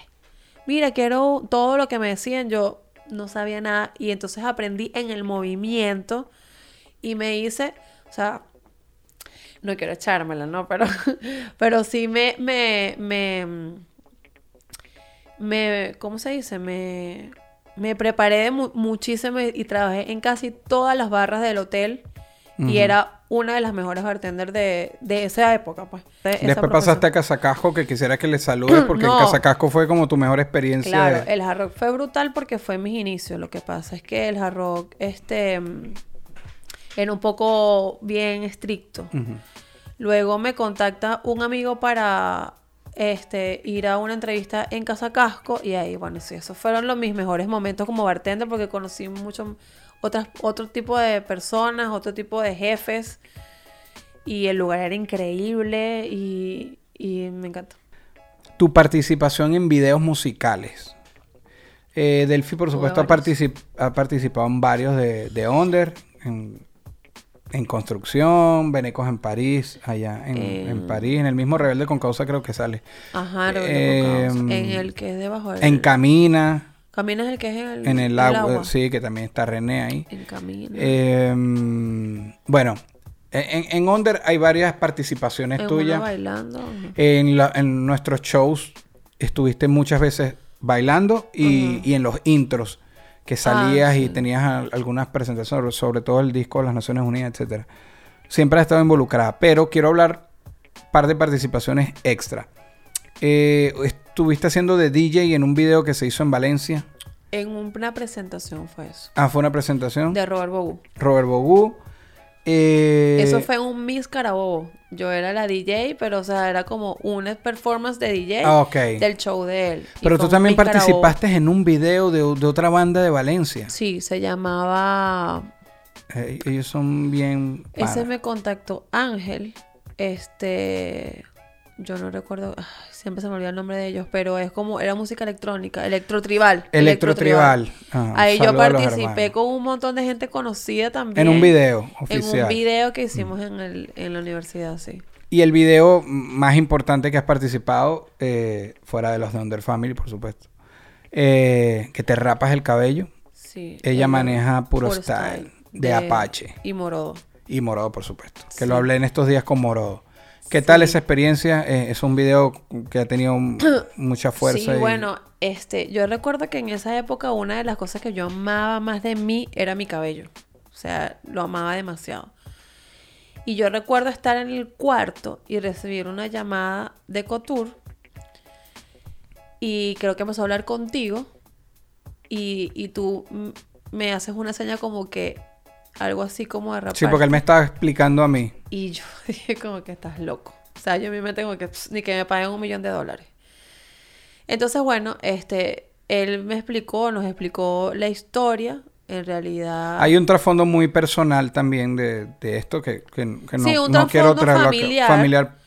Mira, quiero todo lo que me decían. Yo no sabía nada. Y entonces aprendí en el movimiento y me hice, o sea, no quiero echármela, ¿no? Pero, pero sí me, me, me, me, ¿cómo se dice? Me, me preparé mu- muchísimo y trabajé en casi todas las barras del hotel Y era una de las mejores bartenders de, de esa época, pues. de esa
Después pasaste a Casacasco, que quisiera que le saludes, porque
No.
en Casacasco fue como tu mejor experiencia.
Claro,
de-
el hard rock fue brutal porque fue mis inicios. Lo que pasa es que el hard rock, este, era un poco bien estricto. Luego me contacta un amigo para este, ir a una entrevista en Casa Casco y ahí, bueno, sí, esos fueron los, mis mejores momentos como bartender porque conocí mucho otras, otro tipo de personas, otro tipo de jefes y el lugar era increíble y, y me encantó.
Tu participación en videos musicales. Eh, Delphi, por supuesto, ha, particip- ha participado en varios de, de Onder, en, en Construcción, Venecos en París, allá en,
En-
en París, en el mismo Rebelde con Causa creo que sale.
Ajá, lo
Em,
en el que es debajo del...
En Camina,
Camina es el que es el,
en el agua, sí, que también está René ahí.
En Camina.
Eh, bueno, en, en Onder hay varias participaciones
en
tuyas.
bailando.
En, la- en nuestros shows estuviste muchas veces bailando y, y en los intros que salías y
Ah, sí.
tenías al- algunas presentaciones, sobre todo el disco de las Naciones Unidas, etcétera. Siempre has estado involucrada, pero quiero hablar un par de participaciones extra. Eh, estuviste haciendo de DJ en un video que se hizo en Valencia.
En una presentación fue eso.
Ah, fue una presentación.
De Robert Bogu.
Robert Bogú. Eh,
Eso fue un Miss Carabobo. Yo era la DJ, pero o sea, era como una performance de DJ
Ah,
del show de él.
Pero tú también
Carabobo.
participaste en un video de, de otra banda de Valencia.
Sí, se llamaba.
Eh, ellos son bien.
Ese me contactó Ángel. Este. Yo no recuerdo. siempre se me olvida el nombre de ellos, pero es como. Era música electrónica. Electrotribal.
Electrotribal. Ah,
Ahí yo participé con un montón de gente conocida también.
En un video
En
oficial. Mm.
un video que hicimos en, el, en la universidad, sí.
Y el video más importante que has participado, eh, fuera de los de Under Family, por supuesto, eh, que te rapas el cabello.
sí
Ella
el-
maneja Puro Style, de Apache.
Y Morodo.
Y Morodo, por supuesto. Que
Sí.
lo hablé en estos días con Morodo. ¿Qué tal esa experiencia? Eh, es un video que ha tenido mucha fuerza.
Sí,
y-
bueno, este, yo recuerdo que en esa época una de las cosas que yo amaba más de mí era mi cabello. O sea, lo amaba demasiado. Y yo recuerdo estar en el cuarto y recibir una llamada de Couture. Y creo que empezó a hablar contigo. Y, y tú me haces una seña como que algo así como de
Sí, porque él me estaba explicando a mí.
Y yo dije como que estás loco. O sea, yo a mí me tengo que... pss, Ni que me paguen un millón de dólares. Entonces, bueno, este... Él me explicó, nos explicó la historia. En realidad...
Hay un trasfondo muy personal también de, de esto que, que- que no,
Sí, un
no quiero
trasfondo
traerlo acá.
familiar.
familiar.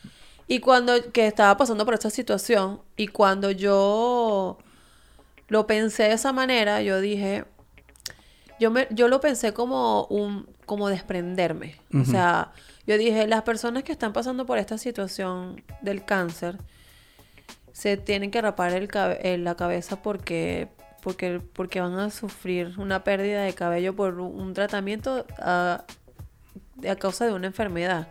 Y cuando... Que estaba pasando por esta situación. Y cuando yo... Lo pensé de esa manera, yo dije... Yo, me, yo lo pensé como un... Como desprenderme. O sea... Yo dije, las personas que están pasando por esta situación del cáncer se tienen que rapar el cabe- eh, la cabeza porque, porque, porque van a sufrir una pérdida de cabello por un, tratamiento a, a causa de una enfermedad.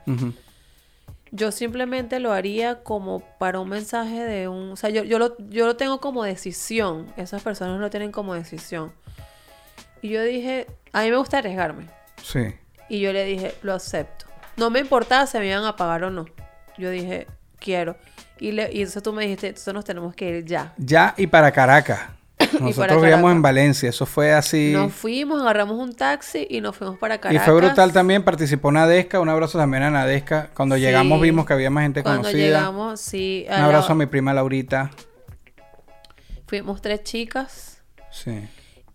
Yo simplemente lo haría como para un mensaje de un... O sea, yo, yo, lo, yo lo tengo como decisión. Esas personas lo tienen como decisión. Y yo dije, a mí me gusta arriesgarme.
Sí.
Y yo le dije, lo acepto. No me importaba si me iban a pagar o no. Yo dije, quiero. Y, le, y entonces tú me dijiste, entonces nos tenemos que ir ya.
Ya y para Caracas. Nosotros vivíamos en Valencia. Eso fue así.
Nos fuimos, agarramos un taxi y nos fuimos para
Y
Caracas.
fue brutal también. Participó Nadesca. Un abrazo también a Nadesca. Cuando
Sí.
llegamos vimos que había más gente
Cuando
conocida.
llegamos, sí.
Un
la-
abrazo a mi prima Laurita.
Fuimos tres chicas.
Sí.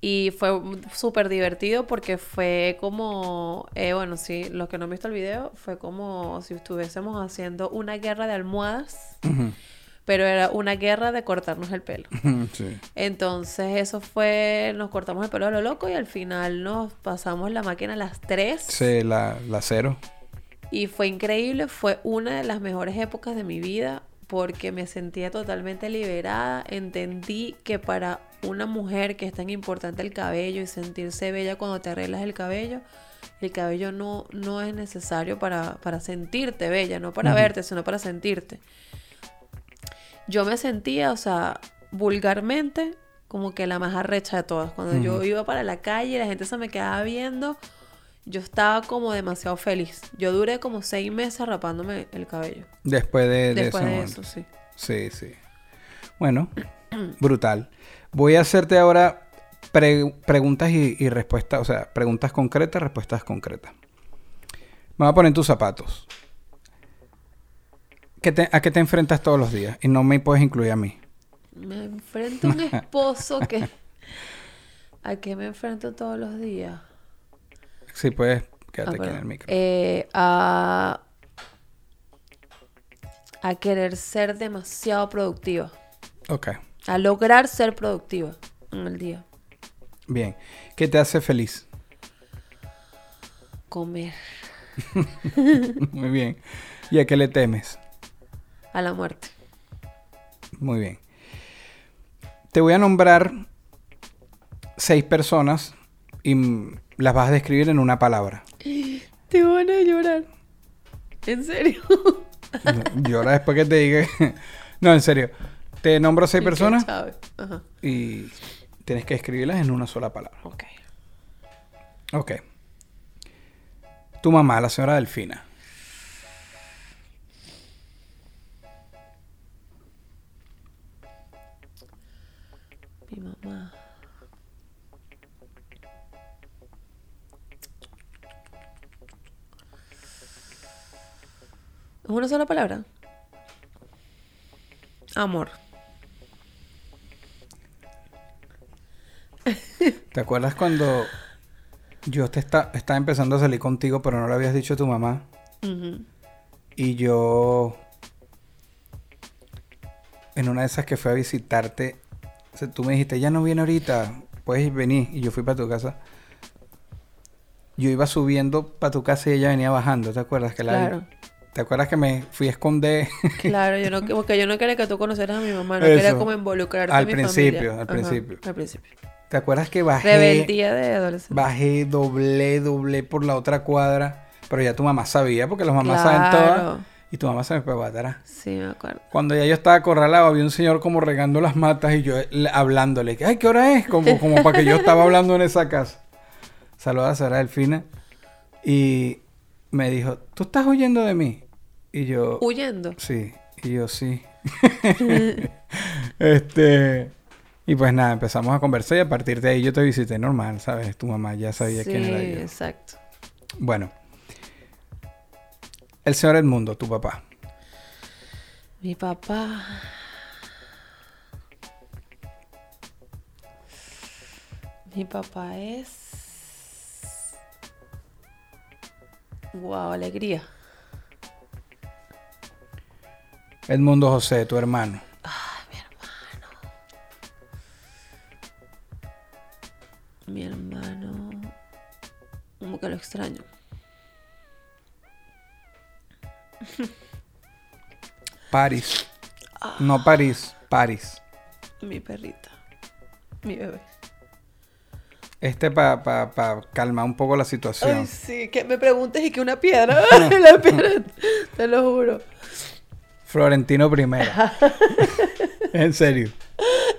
Y fue súper divertido porque fue como, eh, bueno, sí, los que no han visto el video, fue como si estuviésemos haciendo una guerra de almohadas, pero era una guerra de cortarnos el pelo.
sí.
Entonces eso fue, nos cortamos el pelo a lo loco y al final nos pasamos la máquina a las 3
Sí, la, la cero.
y fue increíble, fue una de las mejores épocas de mi vida porque me sentía totalmente liberada, entendí que para una mujer que es tan importante el cabello y sentirse bella cuando te arreglas el cabello, el cabello no, no es necesario para, para sentirte bella, no para verte, sino para sentirte. Yo me sentía, o sea, vulgarmente, como que la más arrecha de todas. Cuando yo iba para la calle y la gente se me quedaba viendo, yo estaba como demasiado feliz. Yo duré como seis meses rapándome el cabello.
Después de, de
Después de eso, sí.
Sí, sí. Bueno, brutal. Voy a hacerte ahora pre- preguntas y, y respuestas, o sea, preguntas concretas, respuestas concretas. Me voy a poner tus zapatos. ¿Qué te- ¿A qué te enfrentas todos los días? Y no me puedes incluir a mí.
Me enfrento a un esposo que... ¿A qué me enfrento todos los días?
Sí, puedes, quédate
Ah,
aquí en el micro.
Eh, a, a querer ser demasiado productiva.
Ok,
A lograr ser productiva en el día.
bien. ¿Qué te hace feliz?
Comer
Muy bien. ¿Y a qué le temes?
a la muerte.
Muy bien. Te voy a nombrar seis personas y las vas a describir en una palabra.
Te van a llorar. ¿En serio?
Llora después que te diga. no, en serio. Te nombro seis personas.
Ajá.
y tienes que escribirlas en una sola palabra.
Ok.
Ok. Tu mamá, la señora Delfina.
¿Es una sola palabra? Amor.
¿Te acuerdas cuando yo te esta- estaba empezando a salir contigo, pero no le habías dicho a tu mamá? Y yo, en una de esas que fue a visitarte, o sea, tú me dijiste, ya no viene ahorita, puedes venir. Y yo fui para tu casa. Yo iba subiendo para tu casa y ella venía bajando, ¿te acuerdas? Que la-
Claro.
¿Te acuerdas que me fui a esconder?
Claro, yo no, porque yo no quería que tú conocieras a mi mamá, no quería como involucrarte
Al
en mi
principio,
familia.
al
Ajá,
principio.
al principio.
¿Te acuerdas que bajé?
Rebeldía de adolescente.
Bajé, doblé, doblé por la otra cuadra. Pero ya tu mamá sabía, porque las mamás saben
Claro.
todas. Y tu mamá se me pegó atrás.
Sí, me acuerdo.
Cuando ya yo estaba acorralado, había un señor como regando las matas y yo le- hablándole. Ay, ¿qué hora es? Como, como para que yo estaba hablando en esa casa. Saluda a Sara Delfina. Y me dijo, ¿tú estás huyendo de mí? Y yo,
Huyendo.
sí. Y yo, sí. este... Y pues nada, empezamos a conversar y a partir de ahí yo te visité normal, ¿sabes? Tu mamá ya sabía
sí,
quién era yo.
exacto.
Bueno. El señor Edmundo, tu papá.
Mi papá. Mi papá es. Wow, alegría.
Edmundo José, tu hermano.
Mi hermano. Como que lo extraño.
Paris. No París, Paris.
Mi perrita. Mi bebé.
Este para pa, pa calmar un poco la situación.
Ay, sí, que me preguntes y que una piedra. la piedra, te lo juro.
Florentino primero. en serio.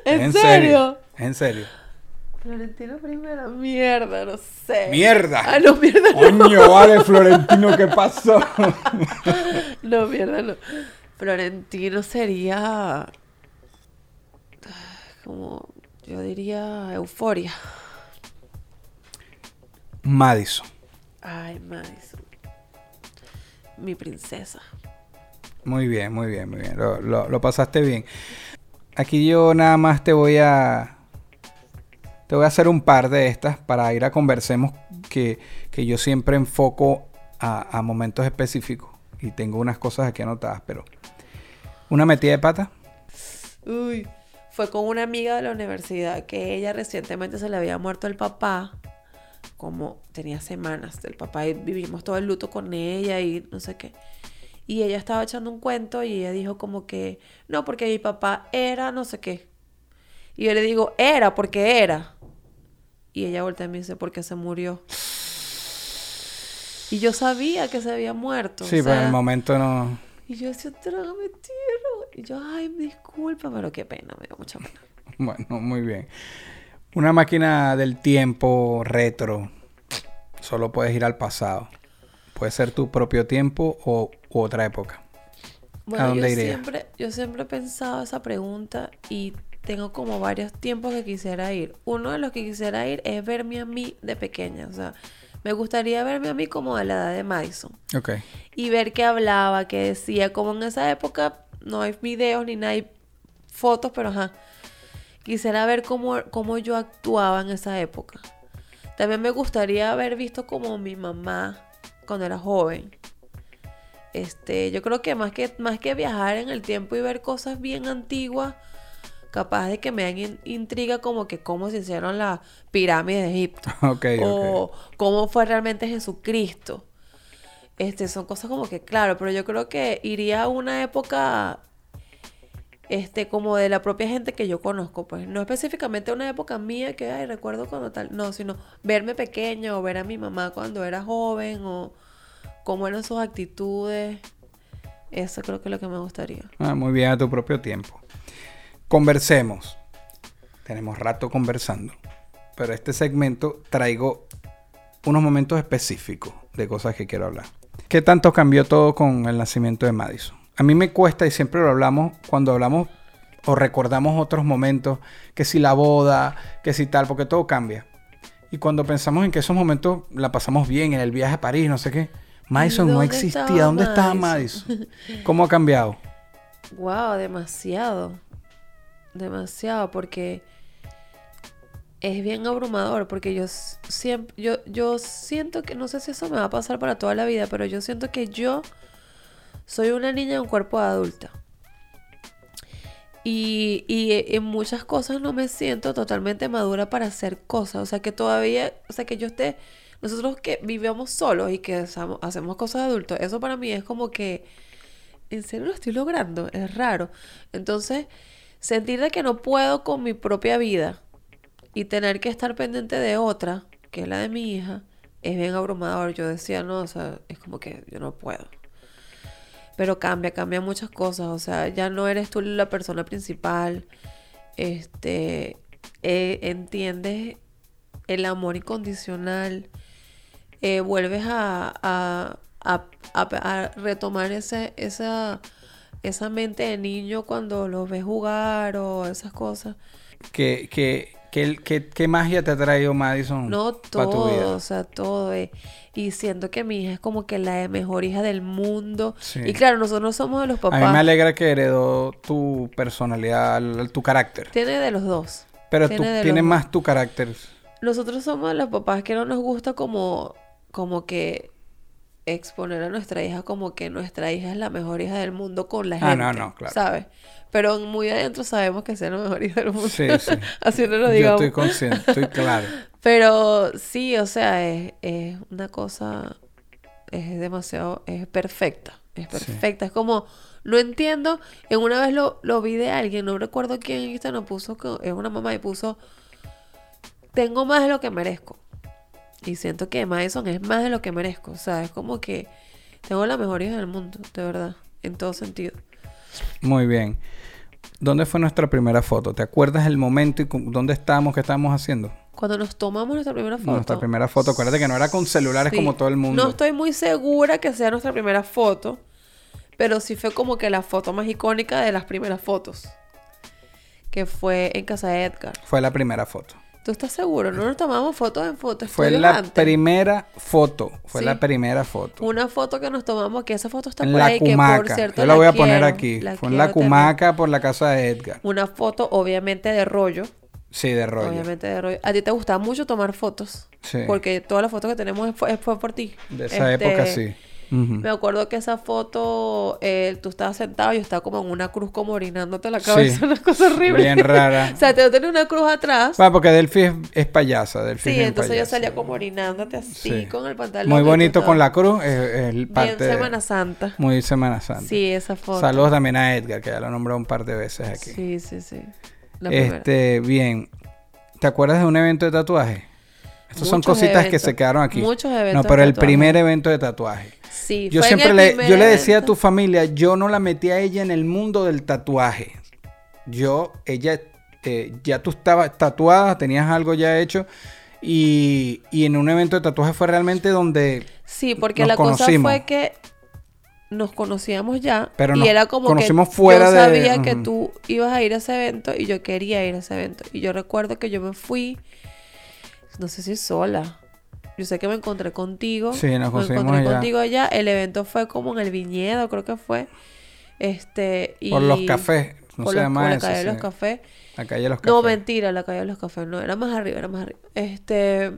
¿En, serio?
En serio.
Florentino primero, mierda, no sé.
¡Mierda!
Ah, no, mierda, no.
Coño, vale, Florentino, ¿qué pasó?
No, mierda, no. Florentino sería como yo diría euforia.
Madison.
Ay, Madison. Mi princesa.
Muy bien, muy bien, muy bien. Lo, lo- lo pasaste bien. Aquí yo nada más te voy a. Te voy a hacer un par de estas para ir a conversemos que, que yo siempre enfoco a, a momentos específicos. Y tengo unas cosas aquí anotadas, pero. Una metida de pata.
Uy, fue con una amiga de la universidad que ella recientemente se le había muerto el papá. Como tenía semanas del papá y vivimos todo el luto con ella y no sé qué. Y ella estaba echando un cuento y ella dijo como que, no, porque mi papá era no sé qué. Y yo le digo, era porque era. Y ella voltea y me dice, porque se murió. Y yo sabía que se había muerto.
Sí,
o
pero en el momento no.
y yo decía, trágame tierra. Y yo, ay, disculpa, pero qué pena, me dio mucha pena.
Bueno, muy bien. Una máquina del tiempo retro. Solo puedes ir al pasado. Puede ser tu propio tiempo o u otra época.
Bueno,
dónde
yo
iría?
siempre, yo siempre he pensado esa pregunta y tengo como varios tiempos que quisiera ir. Uno de los que quisiera ir es verme a mí de pequeña. O sea, me gustaría verme a mí como de la edad de Madison.
Ok.
Y ver qué hablaba, qué decía. Como en esa época no hay videos ni nada, hay fotos, pero ajá. Quisiera ver cómo, cómo yo actuaba en esa época. También me gustaría haber visto como mi mamá cuando era joven. Este, yo creo que más que más que viajar en el tiempo y ver cosas bien antiguas, capaz de que me in- intriga como que cómo se hicieron las pirámides de Egipto. O cómo fue realmente Jesucristo. Este, son cosas como que, claro, pero yo creo que iría a una época, este, como de la propia gente que yo conozco, pues, no específicamente una época mía que, ay, recuerdo cuando tal, no, sino verme pequeña o ver a mi mamá cuando era joven o cómo eran sus actitudes. Eso creo que es lo que me gustaría.
Ah, muy bien, a tu propio tiempo. Conversemos. Tenemos rato conversando. Pero este segmento traigo unos momentos específicos de cosas que quiero hablar. ¿Qué tanto cambió todo con el nacimiento de Madison? A mí me cuesta y siempre lo hablamos cuando hablamos o recordamos otros momentos, que si la boda, que si tal, porque todo cambia. Y cuando pensamos en que esos momentos la pasamos bien, en el viaje a París, no sé qué, Madison no existía.
estaba
¿Dónde estaba
Madison?
Madison? ¿Cómo ha cambiado?
Wow, demasiado. Demasiado, porque es bien abrumador, porque yo siempre, yo, yo siento que, no sé si eso me va a pasar para toda la vida, pero yo siento que yo soy una niña en un cuerpo de adulta. Y, y en muchas cosas no me siento totalmente madura para hacer cosas. O sea, que todavía, o sea, que yo esté, nosotros que vivamos solos y que hacemos, hacemos cosas de adultos, eso para mí es como que, ¿en serio lo estoy logrando? Es raro. Entonces, sentir de que no puedo con mi propia vida y tener que estar pendiente de otra, que es la de mi hija, es bien abrumador. Yo decía, no, o sea, es como que yo no puedo. Pero cambia, cambia muchas cosas. O sea, ya no eres tú la persona principal. Este, eh, entiendes el amor incondicional. Eh, vuelves a, a, a- a- a retomar ese, esa, esa mente de niño cuando los ves jugar o esas cosas.
¿Qué, qué, qué, qué- qué magia te ha traído Madison
No
para tu
todo,
vida?
o sea, todo. eh. Y siento que mi hija es como que la mejor hija del mundo.
Sí.
Y claro, nosotros somos de los
A
papás.
mí me alegra que heredó tu personalidad, tu carácter.
Tiene de los dos.
Pero tú
tiene de
tienes más tu carácter.
Nosotros somos de los papás que no nos gusta como, como que exponer a nuestra hija como que nuestra hija es la mejor hija del mundo con la gente.
Ah, no, no, claro.
¿Sabes? Pero muy adentro sabemos que sea la mejor hija del mundo.
Sí, sí.
Así no lo
Yo
digamos.
estoy consciente, estoy claro.
Pero sí, o sea, es, es una cosa, es demasiado, es perfecta, es perfecta. Es como, no entiendo, en una vez lo, lo vi de alguien, no recuerdo quién en Instagram puso, es una mamá y puso, tengo más de lo que merezco. Y siento que Madison es más de lo que merezco. O sea, es como que tengo la mejor hija del mundo, de verdad, en todo sentido.
Muy bien. ¿Dónde fue nuestra primera foto? ¿Te acuerdas el momento y dónde estábamos, qué estábamos haciendo?
Cuando nos tomamos nuestra primera foto.
Nuestra primera foto. Acuérdate que no era con celulares
Sí.
como todo el mundo.
No estoy muy segura que sea nuestra primera foto, pero sí fue como que la foto más icónica de las primeras fotos. Que fue en casa de Edgar.
Fue la primera foto.
¿Tú estás seguro? No nos tomamos fotos en fotos.
Fue la primera foto. Fue la primera foto.
Una foto que nos tomamos, que esa foto está
en
por
la
ahí,
Cumaca.
que por cierto
Yo la voy a poner aquí. Fue en la
tener.
Cumaca por la casa de Edgar.
Una foto, obviamente, de rollo.
Sí, de rollo.
Obviamente de rollo. A ti te gustaba mucho tomar fotos.
Sí.
Porque todas las fotos que tenemos fue, fue por ti.
De esa
Este,
época sí.
Me acuerdo que esa foto, eh, tú estabas sentado y yo estaba como en una cruz como orinándote la
Sí.
cabeza, una cosa horrible.
Bien rara.
o sea, te tenía una cruz atrás.
Bueno, porque Delphi es, es payasa. Delphi
Sí,
es
entonces yo salía como orinándote así
Sí.
con el pantalón.
Muy bonito con la cruz. Es, es
Bien Semana Santa.
Muy Semana Santa.
Sí, esa foto.
Saludos también a Edgar, que ya lo nombró un par de veces aquí.
Sí, sí, sí. La primera.
este, bien. ¿Te acuerdas de un evento de tatuaje? Estas son cositas que se quedaron aquí.
Muchos
No,
eventos
pero
de
el primer evento de tatuaje.
Sí,
Yo
fue en
siempre
el
le,
primer
yo le decía a tu familia, yo no la metí a ella en el mundo del tatuaje. Yo, ella, eh, ya tú estabas tatuada, tenías algo ya hecho. Y, y en un evento de tatuaje fue realmente donde
Sí, porque
nos
la cosa fue que nos conocíamos ya
Pero
y era como que
conocimos fuera
yo
de-
sabía que
Ujú.
tú ibas a ir a ese evento y yo quería ir a ese evento y yo recuerdo que yo me fui no sé si sola yo sé que me encontré contigo
Sí, nos
me encontré
allá.
contigo allá el evento fue como en el viñedo creo que fue este y
por los cafés, no se llama
por la
eso,
calle de los cafés
la calle de los cafés.
no, mentira, la calle de los cafés, no, era más arriba, era más arriba. Este.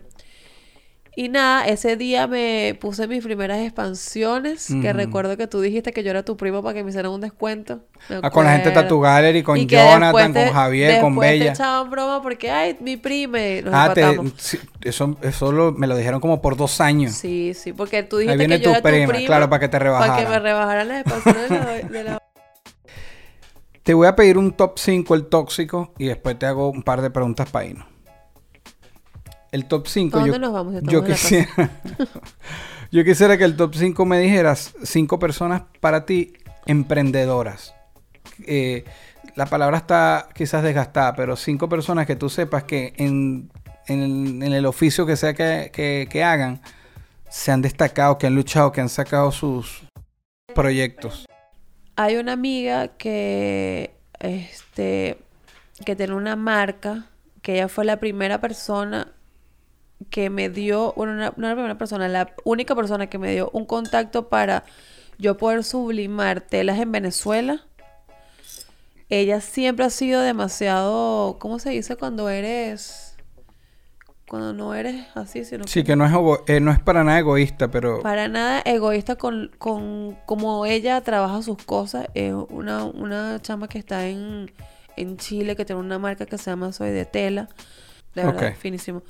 Y nada, ese día me puse mis primeras expansiones, que recuerdo que tú dijiste que yo era tu primo para que me hicieran un descuento.
Ah, con la gente de. Tattoo Gallery, con
Y
Jonathan, con Javier, con Bella.
te echaban broma porque, ay, mi prime, nos
Ah, te- sí, eso, eso lo- me lo dijeron como por dos años.
Sí, sí, porque tú
Ahí
dijiste
viene
que yo
tu
era
prima,
tu prima.
claro, para que te
Para que
rebajaran.
me rebajaran las expansiones de la... de la-
Te voy a pedir un top 5 el tóxico y después te hago un par de preguntas para irnos. El top 5
¿Para
yo,
nos vamos?
Yo quisiera yo quisiera que el top 5 me dijeras cinco personas para ti emprendedoras. Eh, la palabra está quizás desgastada, pero cinco personas que tú sepas que en, en- en el oficio que sea que, que- que hagan se han destacado, que han luchado, que han sacado sus proyectos.
Hay una amiga que, este, que tiene una marca, que ella fue la primera persona que me dio, bueno, una- no la primera persona, la única persona que me dio un contacto para yo poder sublimar telas en Venezuela. Ella siempre ha sido demasiado, ¿cómo se dice cuando eres, cuando no eres así, sino
Sí, que no es, eh, no es para nada egoísta, pero
para nada egoísta con, con como ella trabaja sus cosas. Es una, una chama que está en, en Chile, que tiene una marca que se llama Soy de Tela. De verdad, finísimo.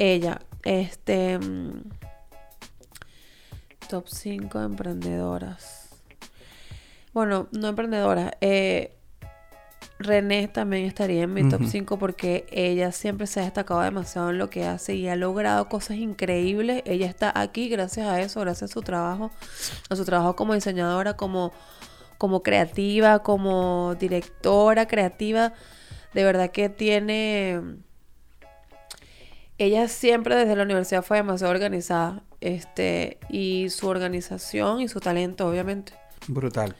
Ella, este... mm, Top 5 emprendedoras. Bueno, no emprendedoras. Eh, René también estaría en mi top
Ujú.
5 porque ella siempre se ha destacado demasiado en lo que hace y ha logrado cosas increíbles. Ella está aquí gracias a eso, gracias a su trabajo, a su trabajo como diseñadora, como, como creativa, como directora creativa. De verdad que tiene... Ella siempre desde la universidad fue demasiado organizada. Este, y su organización y su talento, obviamente.
brutal.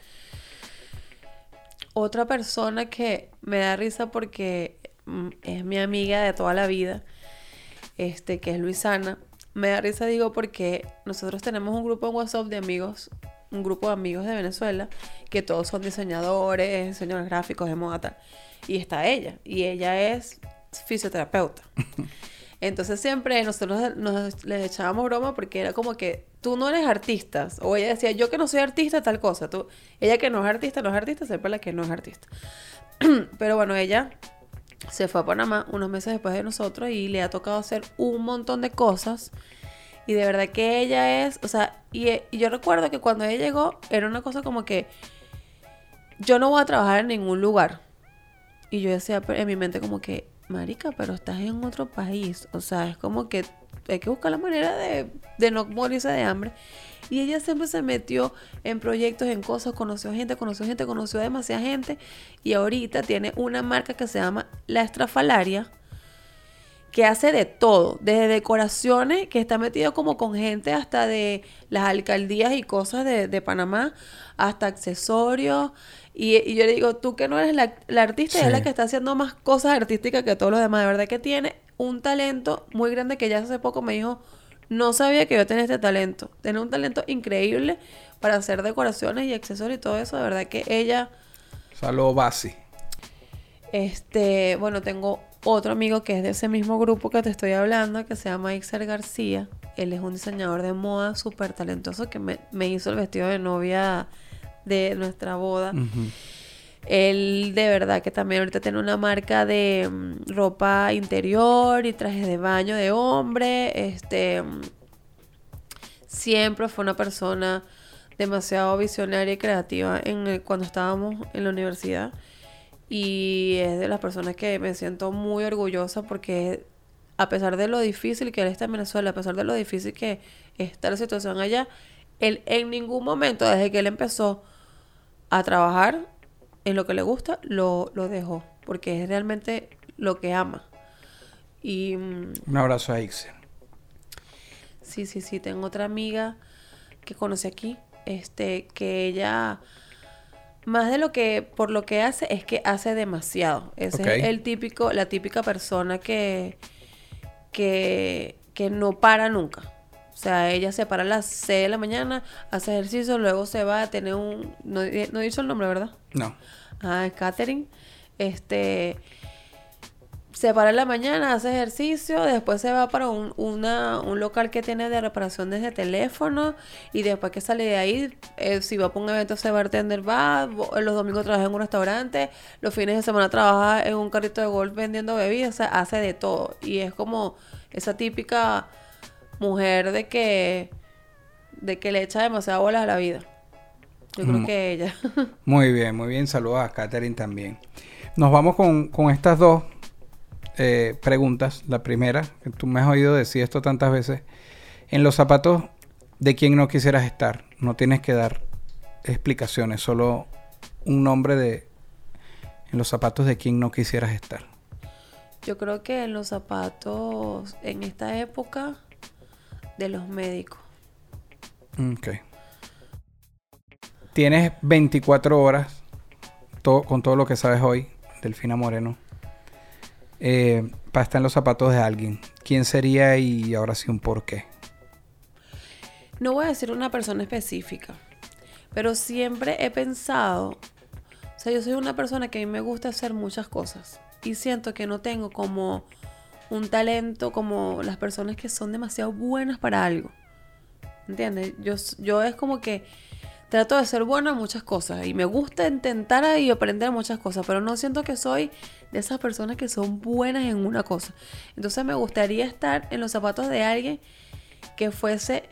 Otra persona que me da risa porque mm, es mi amiga de toda la vida, este, que es Luisana. Me da risa, digo, porque nosotros tenemos un grupo en WhatsApp de amigos, un grupo de amigos de Venezuela, que todos son diseñadores, diseñadores gráficos de moda, tal. Y está ella, y ella es fisioterapeuta. Entonces siempre nosotros nos les echábamos broma porque era como que tú no eres artista. O ella decía, yo que no soy artista, tal cosa. Tú, ella que no es artista, no es artista, siempre la que no es artista. Pero bueno, ella se fue a Panamá unos meses después de nosotros y le ha tocado hacer un montón de cosas. Y de verdad que ella es, o sea, y, y yo recuerdo que cuando ella llegó era una cosa como que yo no voy a trabajar en ningún lugar. Y yo decía en mi mente como que, marica, pero estás en otro país. O sea, es como que hay que buscar la manera de, no morirse de hambre. Y ella siempre se metió en proyectos, en cosas, conoció gente, conoció gente, conoció a demasiada gente. Y ahorita tiene una marca que se llama La Estrafalaria, que hace de todo, desde decoraciones, que está metido como con gente hasta de las alcaldías y cosas de Panamá, hasta accesorios. Y, y yo le digo, tú que no eres la, la artista,
Sí.
es la que está haciendo más cosas artísticas que todos los demás. De verdad que tiene un talento muy grande que ya hace poco me dijo, no sabía que yo tenía este talento. Tiene un talento increíble para hacer decoraciones y accesorios y todo eso. De verdad que ella...
Saludos, Basi.
Este, bueno, tengo otro amigo que es de ese mismo grupo que te estoy hablando, que se llama Ixer García. Él es un diseñador de moda súper talentoso que me, me hizo el vestido de novia de nuestra boda. Él de verdad que también ahorita tiene una marca de mm, ropa interior y trajes de baño de hombre. Este mm, siempre fue una persona demasiado visionaria y creativa en el- cuando estábamos en la universidad. Y es de las personas que me siento muy orgullosa porque a pesar de lo difícil que él está en Venezuela, a pesar de lo difícil que está la situación allá, él en ningún momento, desde que él empezó a trabajar en lo que le gusta, lo, lo dejó. Porque es realmente lo que ama. Y mm,
Un abrazo a Ixel.
Sí, sí, sí. Tengo otra amiga que conocí aquí, este, que ella, más de lo que, por lo que hace, es que hace demasiado. Ese es el típico, la típica persona que, que, que no para nunca. O sea, ella se para a las 6 de la mañana, hace ejercicio, luego se va a tener un, no, no he dicho el nombre, ¿verdad?
No.
Ah, es Katherine. Este. Se para en la mañana, hace ejercicio, después se va para un, una- un local que tiene de reparaciones de teléfono y después que sale de ahí, eh, si va para un evento se bartender va, los domingos trabaja en un restaurante, los fines de semana trabaja en un carrito de golf vendiendo bebidas, o sea, hace de todo. Y es como esa típica mujer de que, de que le echa demasiado bolas a la vida. Yo creo
Mm.
que ella.
Muy bien, muy bien. Saludos a Katherine también. Nos vamos con, con estas dos eh, preguntas. La primera, que tú me has oído decir esto tantas veces. En los zapatos de quien no quisieras estar, no tienes que dar explicaciones, solo un nombre de en los zapatos de quien no quisieras estar.
Yo creo que en los zapatos en esta época de los médicos.
Ok. Tienes 24 horas to- con todo lo que sabes hoy, Delfina Moreno, eh, para estar en los zapatos de alguien. ¿Quién sería y ahora sí un por qué?
No voy a decir una persona específica, pero siempre he pensado, o sea, yo soy una persona que a mí me gusta hacer muchas cosas y siento que no tengo como un talento como las personas que son demasiado buenas para algo. ¿Entiendes? Yo, yo es como que trato de ser buena en muchas cosas y me gusta intentar y aprender muchas cosas, pero no siento que soy de esas personas que son buenas en una cosa. Entonces me gustaría estar en los zapatos de alguien que fuese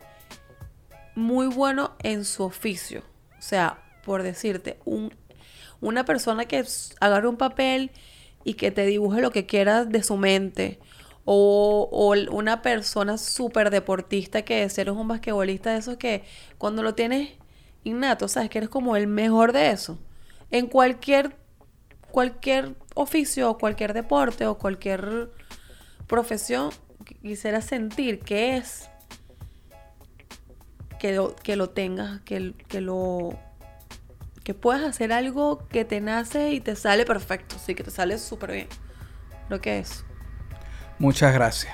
muy bueno en su oficio. O sea, por decirte, un, una persona que agarre un papel y que te dibuje lo que quieras de su mente. O, una persona súper deportista que si eres un basquetbolista de esos que cuando lo tienes innato, sabes que eres como el mejor de eso. En cualquier, cualquier oficio o cualquier deporte o cualquier profesión, qu- quisiera sentir que es que lo, que lo tengas, que, que lo que puedas hacer algo que te nace y te sale perfecto, sí, que te sale súper bien. Lo que es.
Muchas gracias.